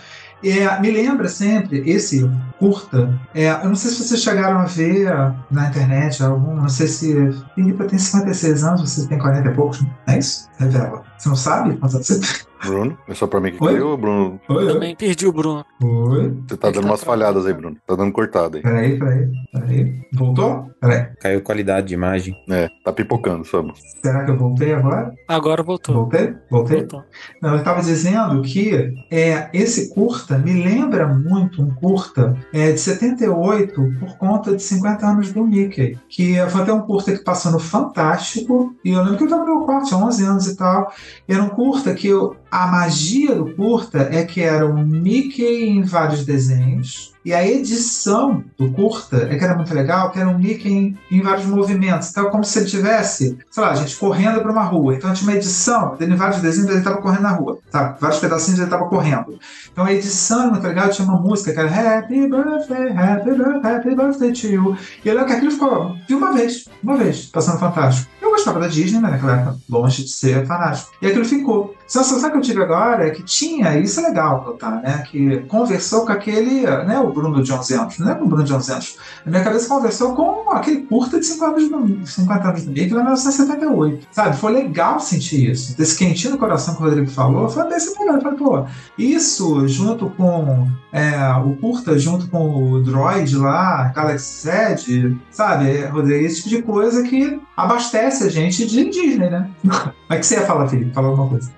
É, me lembra sempre esse curta. É, eu não sei se vocês chegaram a ver na internet algum. Não sei se. Filipe tem 56 anos, você tem 40 e poucos, não é isso? Revela. Você não sabe quantos anos você tem? Bruno, é só pra mim que Oi? caiu, Bruno? Oi. Também perdi o Bruno. Oi. Você tá dando umas falhadas aí, Bruno. Tá dando cortada aí. Peraí, peraí, peraí. Voltou? Peraí. Caiu qualidade de imagem. É, tá pipocando, sabe? Será que eu voltei agora? Agora voltou. Voltei? Voltei? voltou. Não, eu estava dizendo que é, esse curta me lembra muito um curta é, de 78 por conta de 50 anos do Mickey. Que foi até um curta que passou no Fantástico. E eu lembro que eu estava no meu quarto, tinha 11 anos e tal. E era um curta que eu- a magia do curta é que era um Mickey em vários desenhos. E a edição do curta é que era muito legal, que era um Mickey em, em vários movimentos. Então, como se ele tivesse, sei lá, a gente correndo para uma rua. Então, tinha uma edição, em vários desenhos, ele estava correndo na rua. Sabe? Vários pedacinhos ele estava correndo. Então, a edição era muito legal, tinha uma música que era Happy Birthday, Happy Birthday, Happy Birthday to you. E eu que aquilo ficou, vi uma vez, uma vez, passando fantástico. Eu gostava da Disney, mas naquela época, longe de ser fanático. E aquilo ficou. Sensação que eu tive agora é que tinha, isso é legal notar, né? Que conversou com aquele, né? O Bruno de 11 anos, não é o Bruno de 11 anos. Na minha cabeça conversou com aquele curta de 50 anos no, 50 anos no meio, que era 1978. Sabe? Foi legal sentir isso. Desse quentinho no coração que o Rodrigo falou, foi desse legal. Eu falei, pô, isso junto com é, o curta, junto com o Droid lá, Galaxy Z, sabe, Rodrigo? Esse tipo de coisa que abastece a gente de Disney, né? Mas que você ia falar, Felipe? Falar alguma coisa.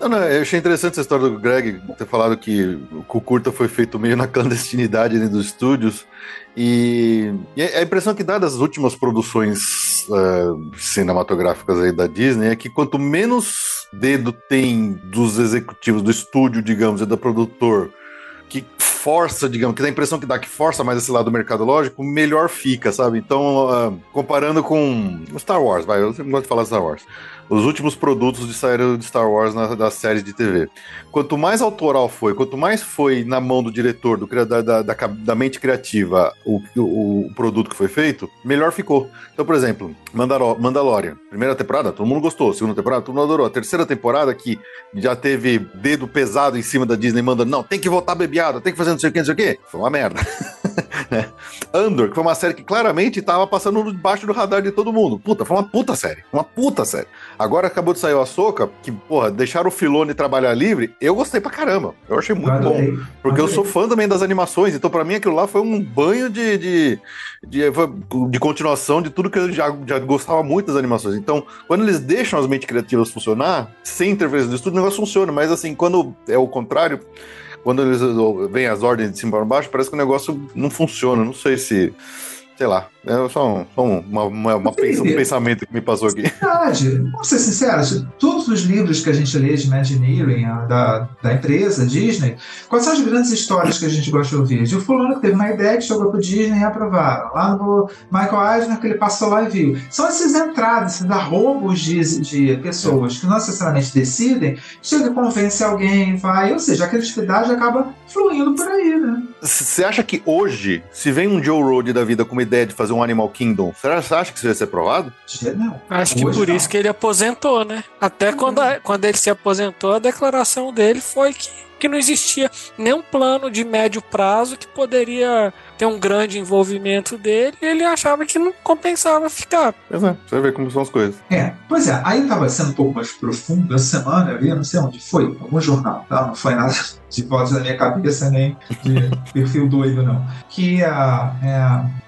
Não, não, eu achei interessante essa história do Greg ter falado que o curta foi feito meio na clandestinidade dos estúdios. E, e a impressão que dá das últimas produções uh, cinematográficas aí da Disney é que quanto menos dedo tem dos executivos do estúdio, digamos, e do produtor que força, digamos, que dá a impressão que dá que força mais esse lado mercadológico, melhor fica, sabe? Então, uh, comparando com Star Wars, vai, eu sempre gosto de falar Star Wars os últimos produtos de saída de Star Wars na, das séries de TV. Quanto mais autoral foi, quanto mais foi na mão do diretor, do criador da, da, da mente criativa, o, o, o, produto que foi feito, melhor ficou. Então, por exemplo, Mandalor Mandalorian. Primeira temporada, todo mundo gostou. Segunda temporada, todo mundo adorou. A terceira temporada, que já teve dedo pesado em cima da Disney, mandando, não, tem que voltar bebiada, tem que fazer não sei o que, não sei o que. Foi uma merda. Né? Andor, que foi uma série que claramente estava passando debaixo do radar de todo mundo. Puta, foi uma puta série. Uma puta série. Agora acabou de sair o Ahsoka, que, porra, deixaram o Filone trabalhar livre. Eu gostei pra caramba. Eu achei muito Adorei. bom. Porque Adorei. eu sou fã também das animações. Então, pra mim, aquilo lá foi um banho de, de, de, de continuação de tudo que eu já, já gostava muito das animações. Então, quando eles deixam as mentes criativas funcionar, sem interferência do estúdio, o negócio funciona. Mas, assim, quando é o contrário quando eles vêm as ordens de cima para baixo, parece que o negócio não funciona. Não sei se sei lá, é só, um, só uma, uma, uma pensa, um pensamento que me passou aqui. Verdade. Vamos ser sinceros, todos os livros que a gente lê de Imagineering, da, da empresa Disney, quais são as grandes histórias que a gente gosta de ouvir? De o fulano que teve uma ideia que chegou pro Disney e aprovaram. Lá no Michael Eisner, que ele passou lá e viu. São essas entradas, esses arrombos de, de pessoas que não necessariamente decidem, chega e convence alguém, vai, ou seja, a criatividade acaba fluindo por aí, né? Você acha que hoje, se vem um Joe Road da vida com uma ideia de fazer um Animal Kingdom, você acha que isso vai ser aprovado? Não. Acho que hoje por não. isso que ele aposentou, né? Até quando, a, quando ele se aposentou, a declaração dele foi que, que não existia nenhum plano de médio prazo que poderia ter um grande envolvimento dele e ele achava que não compensava ficar. É, você vê como são as coisas. É, pois é, aí estava sendo um pouco mais profundo essa semana, eu vi, não sei onde foi, algum jornal, tá? Não foi nada de voz da minha cabeça, nem de perfil doido, não. Que é,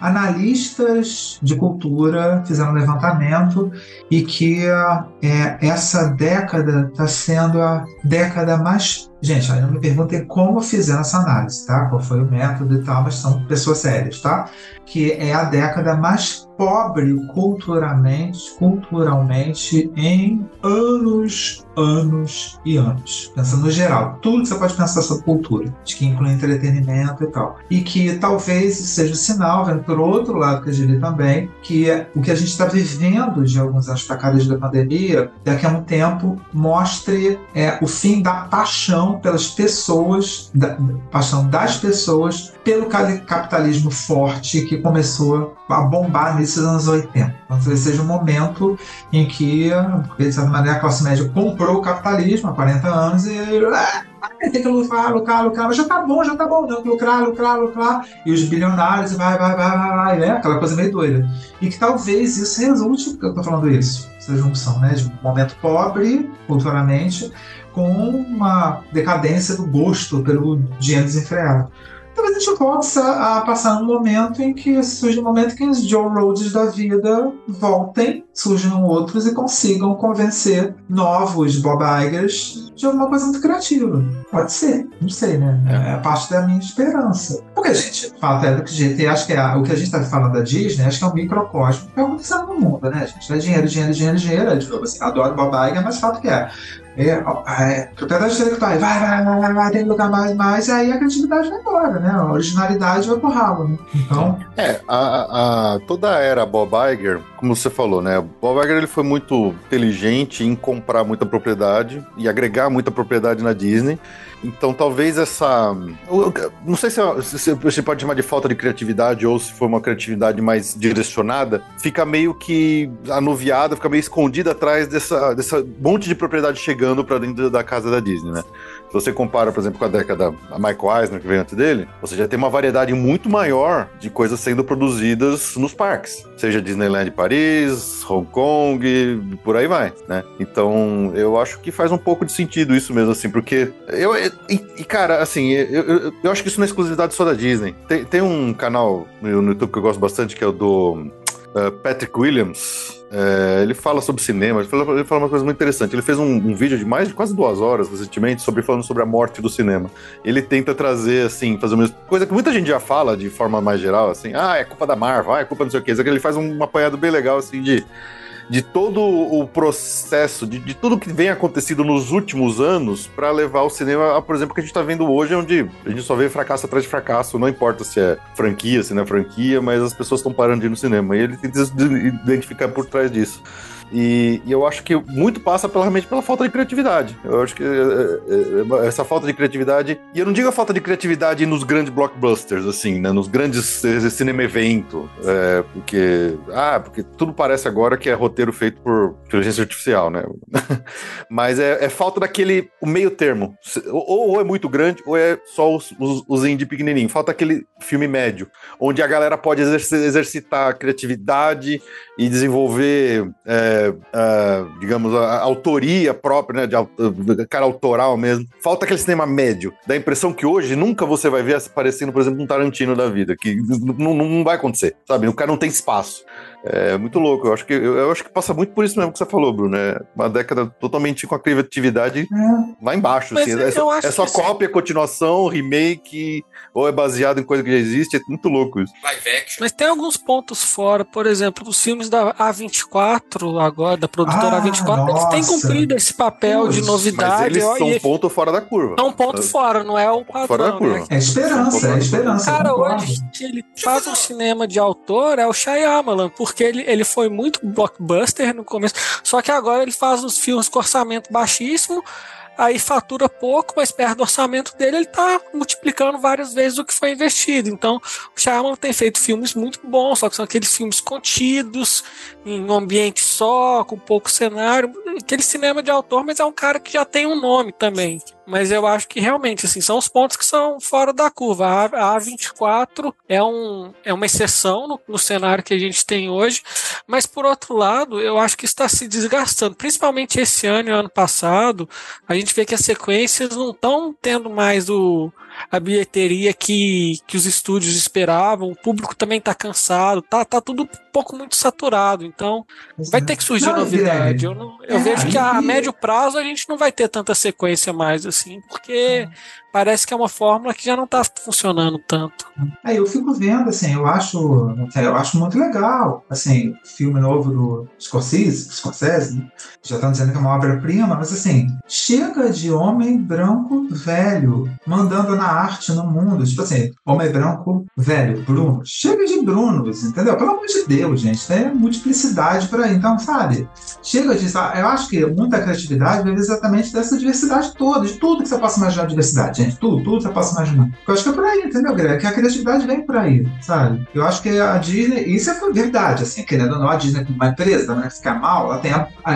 analistas de cultura fizeram um levantamento e que é, essa década está sendo a década mais Gente, aí não me perguntem como fizeram essa análise, tá? Qual foi o método e tal, mas são pessoas sérias, tá? Que é a década mais pobre culturalmente, culturalmente em anos, anos e anos. Pensando no geral, tudo que você pode pensar sobre cultura, que inclui entretenimento e tal. E que talvez seja o sinal, vendo por outro lado que eu diria também, que é o que a gente está vivendo de alguns anos para cá desde a pandemia, daqui a um tempo mostre é, o fim da paixão pelas pessoas, da paixão das pessoas pelo capitalismo forte que começou a bombar nesses anos 80. Então, talvez seja um momento em que, de certa maneira, a classe média comprou o capitalismo há 40 anos e ah, tem que lucrar, lucrar, lucrar, mas já tá bom, já tá bom, não, lucrar, lucrar, lucrar, e os bilionários, vai, vai, vai, vai, vai, né? Aquela coisa meio doida. E que talvez isso resulte, porque eu tô falando isso, essa junção, né, de um momento pobre, culturalmente, com uma decadência do gosto pelo dinheiro desenfreado talvez a gente possa a passar um momento em que surge um momento que os Joe Rhodes da vida voltem, surjam outros e consigam convencer novos Bob Igers de alguma coisa muito criativa. Pode ser, não sei, né? É, é parte da minha esperança. Porque, gente, o fato é que acho que é o que a gente está falando da Disney, acho que é um microcosmo que está acontecendo no mundo, né, gente? É dinheiro, dinheiro, dinheiro, dinheiro. Tipo, assim, adoro Bob Iger, mas fato que é é, é, propriedade intelectual, vai, vai, vai, vai, vai, tem lugar mais, mais, e aí a criatividade vai embora, né? A originalidade vai pro ralo, né? Então. É, a, a, toda a era Bob Iger, como você falou, né? Bob Iger ele foi muito inteligente em comprar muita propriedade e agregar muita propriedade na Disney. Então talvez essa. Não sei se, é- se você pode chamar de falta de criatividade ou se for uma criatividade mais direcionada, fica meio que anuviada, fica meio escondida atrás dessa, dessa monte de propriedade chegando pra dentro da casa da Disney, né? Se você compara, por exemplo, com a década da Michael Eisner, que veio antes dele, você já tem uma variedade muito maior de coisas sendo produzidas nos parques. Seja Disneyland Paris, Hong Kong, por aí vai, né? Então, eu acho que faz um pouco de sentido isso mesmo, assim, porque eu... E, e, cara, assim, eu, eu, eu acho que isso não é exclusividade só da Disney. Tem, tem um canal no YouTube que eu gosto bastante, que é o do uh, Patrick Williams, é, ele fala sobre cinema, ele fala, ele fala uma coisa muito interessante. Ele fez um, um vídeo de mais de quase duas horas recentemente sobre falando sobre a morte do cinema. Ele tenta trazer, assim, fazer uma coisa que muita gente já fala de forma mais geral, assim, ah, é culpa da Marvel, ah, é culpa não sei o que. Ele faz um apanhado bem legal, assim, de de todo o processo, de, de tudo que vem acontecido nos últimos anos para levar o cinema a, por exemplo, que a gente tá vendo hoje, onde a gente só vê fracasso atrás de fracasso, não importa se é franquia, se não é franquia, mas as pessoas estão parando de ir no cinema. E ele tenta se identificar por trás disso. E, e eu acho que muito passa pela, realmente pela falta de criatividade. Eu acho que é, é, é, essa falta de criatividade. E eu não digo a falta de criatividade nos grandes blockbusters, assim, né? Nos grandes cinema evento. é, porque. Ah, porque tudo parece agora que é roteiro feito por inteligência artificial, né? Mas é, é falta daquele o meio termo. Ou, ou é muito grande, ou é só os, os, os indie pequenininhos. Falta aquele filme médio, onde a galera pode exerc- exercitar a criatividade e desenvolver, é, é, digamos, a, a autoria própria, né, de, au- cara autoral mesmo. Falta aquele cinema médio. Dá a impressão que hoje nunca você vai ver aparecendo, por exemplo, um Tarantino da vida, que n- n- não vai acontecer, sabe? O cara não tem espaço. É muito louco. Eu acho que, eu, eu acho que passa muito por isso mesmo que você falou, Bruno. É uma década totalmente com a criatividade É, lá embaixo. Assim, é, só, é só que assim- cópia, continuação, remake, ou é baseado em coisa que já existe. É muito louco isso. Live action. Mas tem alguns pontos fora, por exemplo, os filmes da A24 agora, da produtora Ah, A24, eles têm nossa. cumprido esse papel de Putz, Mas novidade. eles ó, são um ponto fora da curva. é um ponto fora, não é o Fora da padrão. curva. Né? é esperança, é esperança. Cara, hoje ele faz um cinema de autor é o Shyamalan, porque ele, ele foi muito blockbuster no começo, só que agora ele faz uns filmes com orçamento baixíssimo, aí fatura pouco, mas perto do orçamento dele ele tá multiplicando várias vezes o que foi investido. Então, o Shyamalan tem feito filmes muito bons, só que são aqueles filmes contidos, em um ambiente só, com pouco cenário, aquele cinema de autor, mas é um cara que já tem um nome também. Mas eu acho que realmente, assim, são os pontos que são fora da curva. A, a A24 é, um, é uma exceção no, no cenário que a gente tem hoje, mas por outro lado, eu acho que está se desgastando. Principalmente esse ano e ano passado, a gente vê que as sequências não estão tendo mais o, a bilheteria que, que os estúdios esperavam, o público também está cansado, tá, tá tudo um pouco muito saturado. Então, vai ter que surgir Não, novidade. Guilherme, Eu, não- eu É, vejo que a, médio prazo a gente não vai ter tanta sequência mais, assim, porque parece que é uma fórmula que já não está funcionando tanto. Aí eu fico vendo, assim, eu acho, eu acho muito legal, assim, o filme novo do Scorsese, Scorsese, né? já estão dizendo que é uma obra-prima, mas assim, chega de homem branco velho mandando na arte no mundo, tipo assim, homem branco velho, Bruno, chega de Brunos, entendeu? Pelo amor de Deus, gente, tem multiplicidade por aí, então, sabe? Chega disso, eu acho que muita criatividade vem exatamente dessa diversidade toda, de tudo que você possa imaginar de diversidade, gente, tudo, tudo que você possa imaginar. Eu acho que é por aí, entendeu, Greg? Que a criatividade vem por aí, sabe? Eu acho que a Disney, isso é verdade, assim, querendo ou não, a Disney como uma empresa, né, ficar mal, ela tem,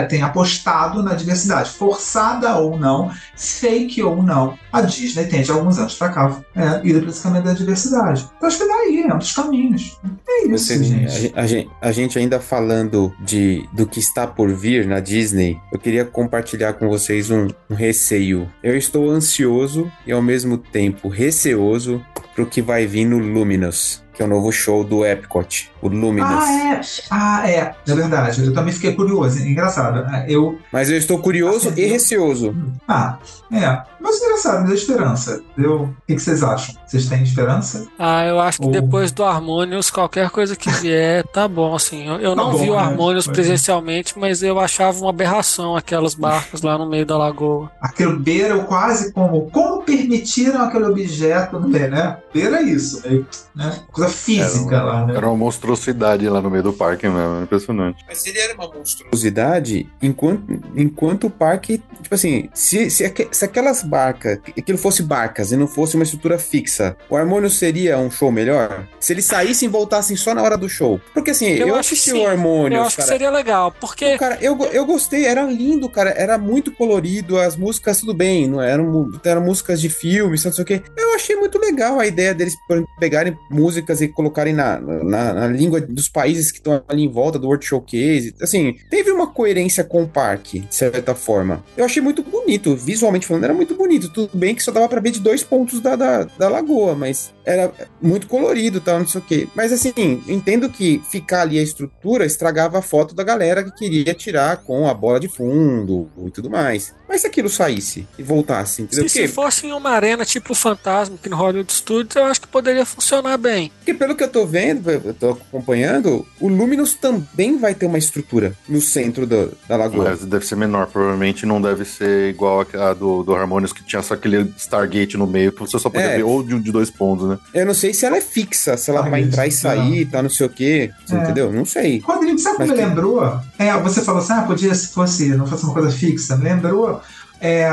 tem apostado na diversidade, forçada ou não, fake ou não, a Disney tem de alguns anos cá é, ido para esse caminho da diversidade. Eu acho que daí, é um dos caminhos. É isso, Você, a, gente. gen- a gen- a gente ainda falando de, do que está por vir na Disney, eu queria compartilhar com vocês um, um receio. Eu estou ansioso e ao mesmo tempo receoso pro que vai vir no Luminous, que é o novo show do Epcot, o Luminous. Ah, é. Ah, é. É verdade. Eu também fiquei curioso. Engraçado. Eu. Mas eu estou curioso Assim, e eu- receoso. Ah, é. Mas engraçado, me deu esperança. Deu... O que, que vocês acham? Vocês têm esperança? Ah, eu acho que Ou- depois do Harmonious, qualquer coisa que vier, tá bom, assim. Eu, eu Tá não bom, vi o né? Harmonious Foi. presencialmente, mas eu achava uma aberração aquelas barcas lá no meio da lagoa. Aquilo beira quase como. Como permitiram aquele objeto no meio, né? Beira isso. Meio, né? coisa física Era lá, né? Era uma monstruosidade lá no meio do parque mesmo, impressionante. Mas ele era uma monstruosidade enquanto, enquanto o parque, tipo assim, se, se, se aquelas barcas, aquilo fosse barcas e não fosse uma estrutura fixa, o Harmônio seria um show melhor? Se eles saíssem e voltassem só na hora do show. Porque assim, eu, Eu acho assisti que sim. o Harmônio, Eu acho que cara. seria legal, porque Cara, eu, eu gostei, era lindo, cara. Era muito colorido, as músicas, tudo bem, não eram, eram músicas de filmes, não sei o quê. Eu achei muito legal a ideia deles pegarem músicas e colocarem na, na, na língua dos países que estão ali em volta do World Showcase. Assim, teve uma coerência com o parque, de certa forma. Eu achei muito bonito, visualmente falando, era muito bonito. Tudo bem que só dava pra ver de dois pontos da, da, da lagoa, mas era muito colorido, tal, não sei o quê. Mas assim, entendo que ficar ali a estrutura estragava a foto da galera que queria tirar com a bola de fundo e tudo mais. Mas se aquilo saísse e voltasse, entendeu? se, se fosse em uma arena tipo o Fantasma aqui no Hollywood Studios, eu acho que poderia funcionar bem. porque pelo que eu tô vendo, eu tô acompanhando, o Luminous também vai ter uma estrutura no centro do- da lagoa. Mas deve ser menor, provavelmente não deve ser igual a do, do Harmonious, que tinha só aquele Stargate no meio, que você só podia É. ver ou de um de dois pontos, né? Eu não sei se ela é fixa, se ela Ah, vai isso, entrar e sair e tal, não sei o quê. Você É. entendeu? Não sei. Rodrigo, sabe o que Mas me que- lembrou? É, você falou assim, ah, podia se fosse, não fosse uma coisa fixa. Me lembrou é,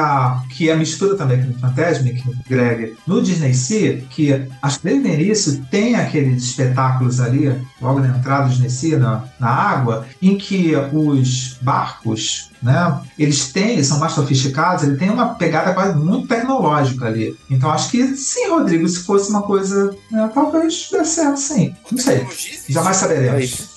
que a mistura também com o Fantasmic, Greg, no Disney Sea, que acho que desde o início tem aqueles espetáculos ali, logo na entrada do Disney Sea, na, na água, em que os barcos, né, eles têm, eles são mais sofisticados, ele tem uma pegada quase muito tecnológica ali. Então acho que sim, Rodrigo, se fosse uma coisa, né, talvez desse certo, sim. Não sei. Jamais É saberemos. isso.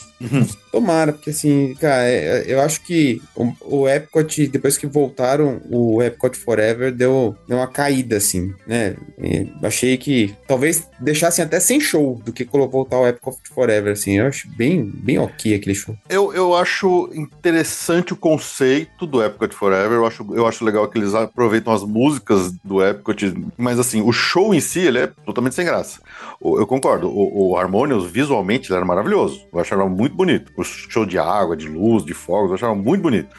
Tomara, porque assim, cara, é- é- eu acho que o, o Epcot, depois que voltaram, o Epcot Forever deu, deu uma caída, assim, né? E achei que talvez deixassem até sem show do que voltar o Epcot Forever, assim. Eu acho bem, bem ok aquele show. Eu, eu acho interessante o conceito do Epcot Forever. Eu acho, eu acho legal que eles aproveitam as músicas do Epcot, mas assim, o show em si, ele é totalmente sem graça. Eu concordo, o, o Harmonious, visualmente, ele era maravilhoso. Eu achava muito bonito. O show de água, de luz, de fogos, eu achava muito bonito.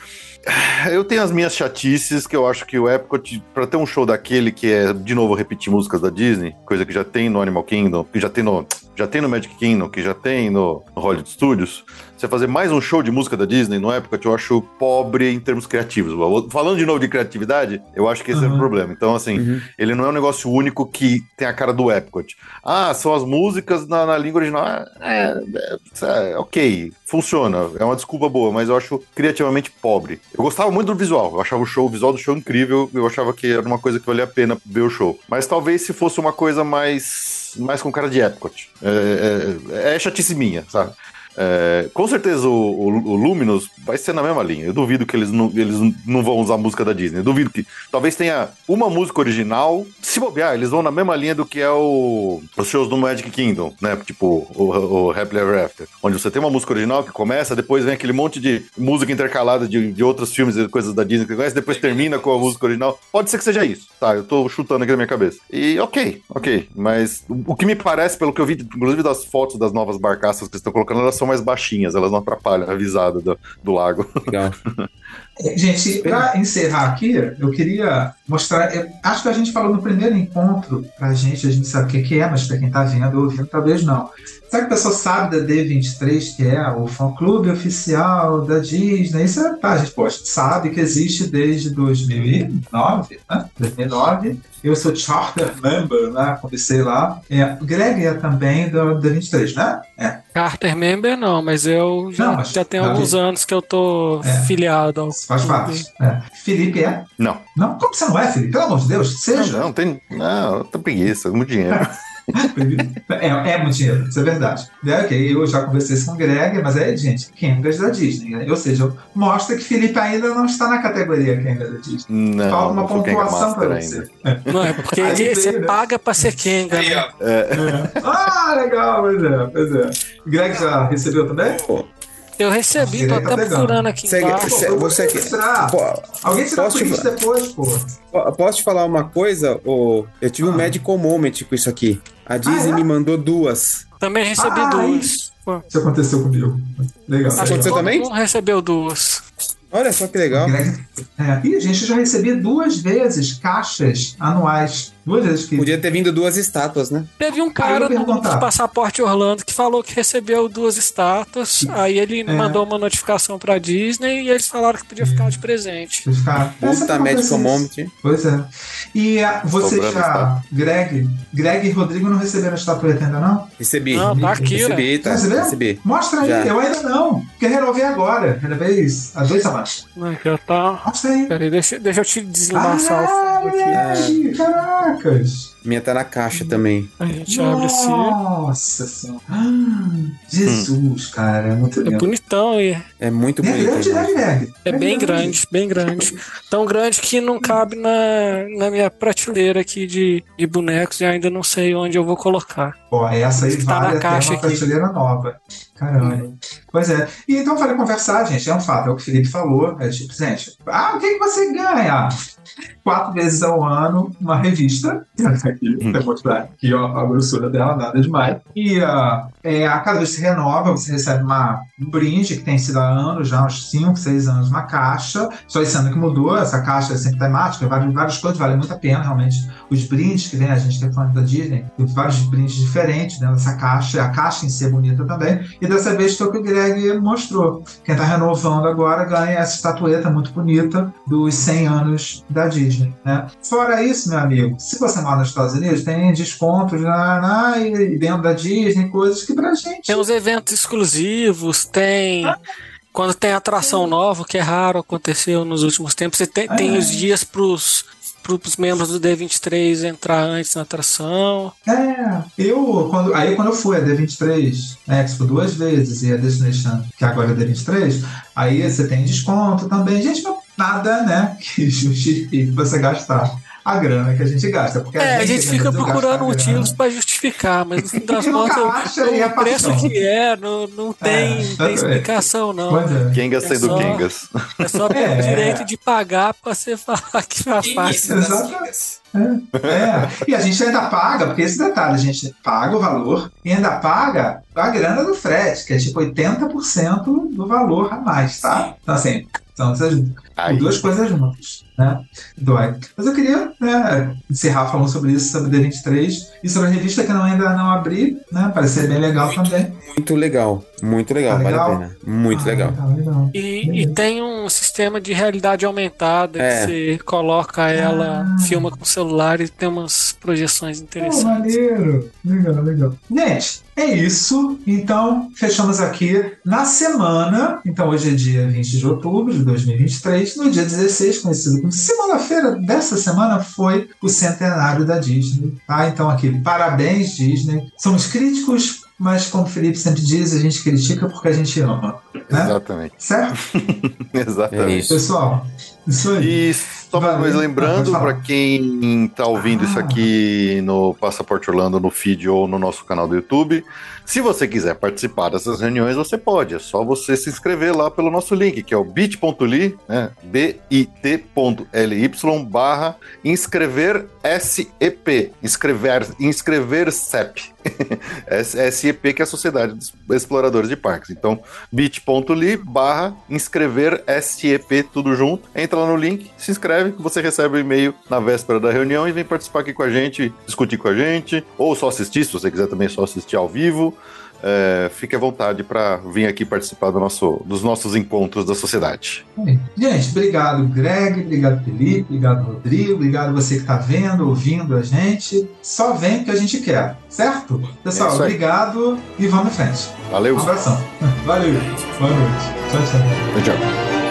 Eu tenho as minhas chatices que eu acho que o Epcot, pra ter um show daquele que é, de novo, repetir músicas da Disney, coisa que já tem no Animal Kingdom, que já tem no, já tem no Magic Kingdom, que já tem no, Hollywood Studios, você fazer mais um show de música da Disney no Epcot, eu acho pobre em termos criativos. Falando de novo de criatividade, eu acho que esse é o Uhum. problema. Então, assim, Uhum. ele não é um negócio único que tem a cara do Epcot. Ah, são as músicas na, na língua original. É, é, é, ok, funciona. É uma desculpa boa, mas eu acho criativamente pobre. Eu gostava muito do visual. Eu achava o show, o visual do show incrível. Eu achava que era uma coisa que valia a pena ver o show. Mas talvez se fosse uma coisa mais, mais com cara de Epcot. É, é, é chatice minha, sabe? É, com certeza o, o, o Luminous vai ser na mesma linha. Eu duvido que eles não, eles não vão usar a música da Disney. Eu duvido que talvez tenha uma música original. Se bobear, eles vão na mesma linha do que é o, os shows do Magic Kingdom, né? Tipo o, o Happily Ever After. Onde você tem uma música original que começa, depois vem aquele monte de música intercalada de, de outros filmes e coisas da Disney que você conhece, depois termina com a música original. Pode ser que seja isso, tá? Eu tô chutando aqui na minha cabeça. E ok, ok. Mas o, o que me parece, pelo que eu vi, inclusive das fotos das novas barcaças que estão colocando, elas são mais baixinhas, elas não atrapalham a visada do, do lago. Legal. Gente, para encerrar aqui, eu queria mostrar. eu acho que a gente falou no primeiro encontro, pra gente, a gente sabe o que que é, mas para quem tá vendo ou ouvindo, talvez não. Sabe que o pessoal sabe da D23, que é o fã-clube oficial da Disney? Isso é, tá, a gente pô, sabe que existe desde 2009, né? 2009. Eu sou charter member, né? Comecei lá. É, o Greg é também da D23, né? É. Carter Member não, mas eu já, Não, mas- já tenho alguns bem. anos que eu tô É. filiado ao Faz clube. parte. É. Felipe é? Não. Não? Como você não é, Felipe? Pelo amor de Deus, seja. Não, não tem. Não, tem preguiça, muito dinheiro. É, é muito dinheiro, isso é verdade. É, ok, eu já conversei isso com o Greg, mas é, gente, Kengas da Disney. né? Ou seja, mostra que Felipe ainda não está na categoria Kengas da Disney. Não, Falta uma pontuação para você. Não, é porque Aí veio, você né? paga pra ser Kenga, né? É, Ah, legal, pois é, pois é. O Greg já recebeu também? Eu recebi, tô até tá pegando. procurando aqui se- eu vou você. Pô, Alguém tira Posso te depois, pô. po- Posso te falar uma coisa? ô? eu tive um Ah. medical moment com isso aqui. A Disney é? me mandou duas. Também recebi Ah, duas. Isso aconteceu comigo. Legal. Isso acho aconteceu todo também? recebeu duas. Olha só que legal. É, e, gente, eu já recebi duas vezes caixas anuais Duas vezes que. Podia ter vindo duas estátuas, né? Teve um Ah, cara de Passaporte Orlando que falou que recebeu duas estátuas. Aí ele É. mandou uma notificação pra Disney e eles falaram que podia ficar de presente. Essa Puta isso. Moment. Pois é. E ah, vocês Sobrando já. estátua. Greg, Greg e Rodrigo não receberam a estatueta ainda, não? Recebi. Não, tá aqui, Recebi, tá. Recebeu? Recebi. Mostra aí, Já. eu ainda não. Porque renovei agora. Renovei isso, há dois semanas. Já tá. Mostra aí. Peraí, deixa, deixa eu te Ah, desembaçar o fundo aqui. Caracas. Minha tá na caixa também. A gente abre assim. Nossa senhora. Jesus, cara, é muito É bonitão e É muito É bonito. grande, né. Greg? é bem grande, bem grande. Tão grande que não cabe na, na minha prateleira aqui de, de bonecos e ainda não sei onde eu vou colocar. Ó, essa aí Tá na vale até caixa uma aqui. prateleira nova. Caramba. Pois é. E então, falei conversar, gente, é um fato, é o que o Felipe falou. É tipo, gente, ah, o que, que você ganha? Quatro vezes ao ano, uma revista. Aqui, vou mostrar aqui ó, a grossura dela, nada demais. E ah, é, a cada vez que você renova, você recebe uma, um brinde que tem sido há anos, já uns 5, 6 anos, uma caixa. Só esse ano que mudou, essa caixa é sempre temática, várias, várias coisas, vale muito a pena, realmente. Os brindes que vem, a gente tem falando da Disney, tem vários brindes diferentes dentro dessa caixa. A caixa em si é bonita também. E dessa vez foi o que o Mostrou. Quem está renovando agora ganha essa estatueta muito bonita dos 100 anos da Disney. Né? Fora isso, meu amigo, se você mora nos Estados Unidos, tem descontos na, na, e dentro da Disney, coisas que pra gente. Tem uns eventos exclusivos, tem. Quando tem atração nova, que é raro, aconteceu nos últimos tempos, você tem, tem É. os dias pros, pros membros do D23 entrar antes na atração. É, eu, quando, aí quando eu fui a D23, né, que foi duas vezes, e a Destination, que agora é D23, aí você tem desconto também. Gente, nada, né, que justifique você gastar a grana que a gente gasta. Porque É, a gente fica medo de gastar procurando a motivos pra justificar, mas no fim das contas, é o preço que é, não, não tem, É, tem explicação, não. É. Kengas É sendo só- Kengas. É só ter É. o direito de pagar pra você falar que faz parte. Exatamente. É, e a gente ainda paga, porque esse detalhe, a gente paga o valor e ainda paga a grana do frete, que é tipo 80% do valor a mais, tá? Então, assim, são essas Aí. duas coisas juntas, né? Dói. Mas eu queria né, encerrar falando sobre isso, sobre D23 e sobre a revista que eu ainda não abri, né? Parece ser bem legal também. Muito legal. Muito legal, Tá vale legal? a pena. Muito Ah, legal. legal, legal. E, e tem um sistema de realidade aumentada É. que você coloca ela, Ah. filma com o celular e tem umas projeções interessantes. maneiro. Legal, legal. Gente, é isso. Então, fechamos aqui na semana. Então, hoje é dia 20 de outubro de 2023. No dia 16, conhecido como segunda-feira dessa semana, foi o centenário da Disney. Tá? Então, aqui, parabéns, Disney. Somos críticos, mas como o Felipe sempre diz, a gente critica porque a gente ama. Né? Exatamente. Certo? É Exatamente. isso. Pessoal, isso aí. E só mais Valeu. lembrando, pode falar. para quem tá ouvindo isso Ah. aqui no Passaporte Orlando, no feed ou no nosso canal do YouTube, se você quiser participar dessas reuniões, você pode. É só você se inscrever lá pelo nosso link, que é o bit.ly, né? bit.ly barra inscrever SEP. Inscrever, inscrever CEP. SEP, que é a Sociedade dos Exploradores de Parques. Então, bit.ly barra inscrever SEP, tudo junto. Entra lá no link, se inscreve, você recebe o e-mail na véspera da reunião e vem participar aqui com a gente, discutir com a gente, ou só assistir, se você quiser também só assistir ao vivo. É, fique à vontade para vir aqui participar do nosso, dos nossos encontros da sociedade. Gente, obrigado, Greg, obrigado, Felipe, obrigado, Rodrigo, obrigado você que está vendo, ouvindo a gente. Só vem que a gente quer, certo? Pessoal, É obrigado e vamos em frente. Valeu, Um abração. Valeu. Boa noite. Tchau, tchau. tchau.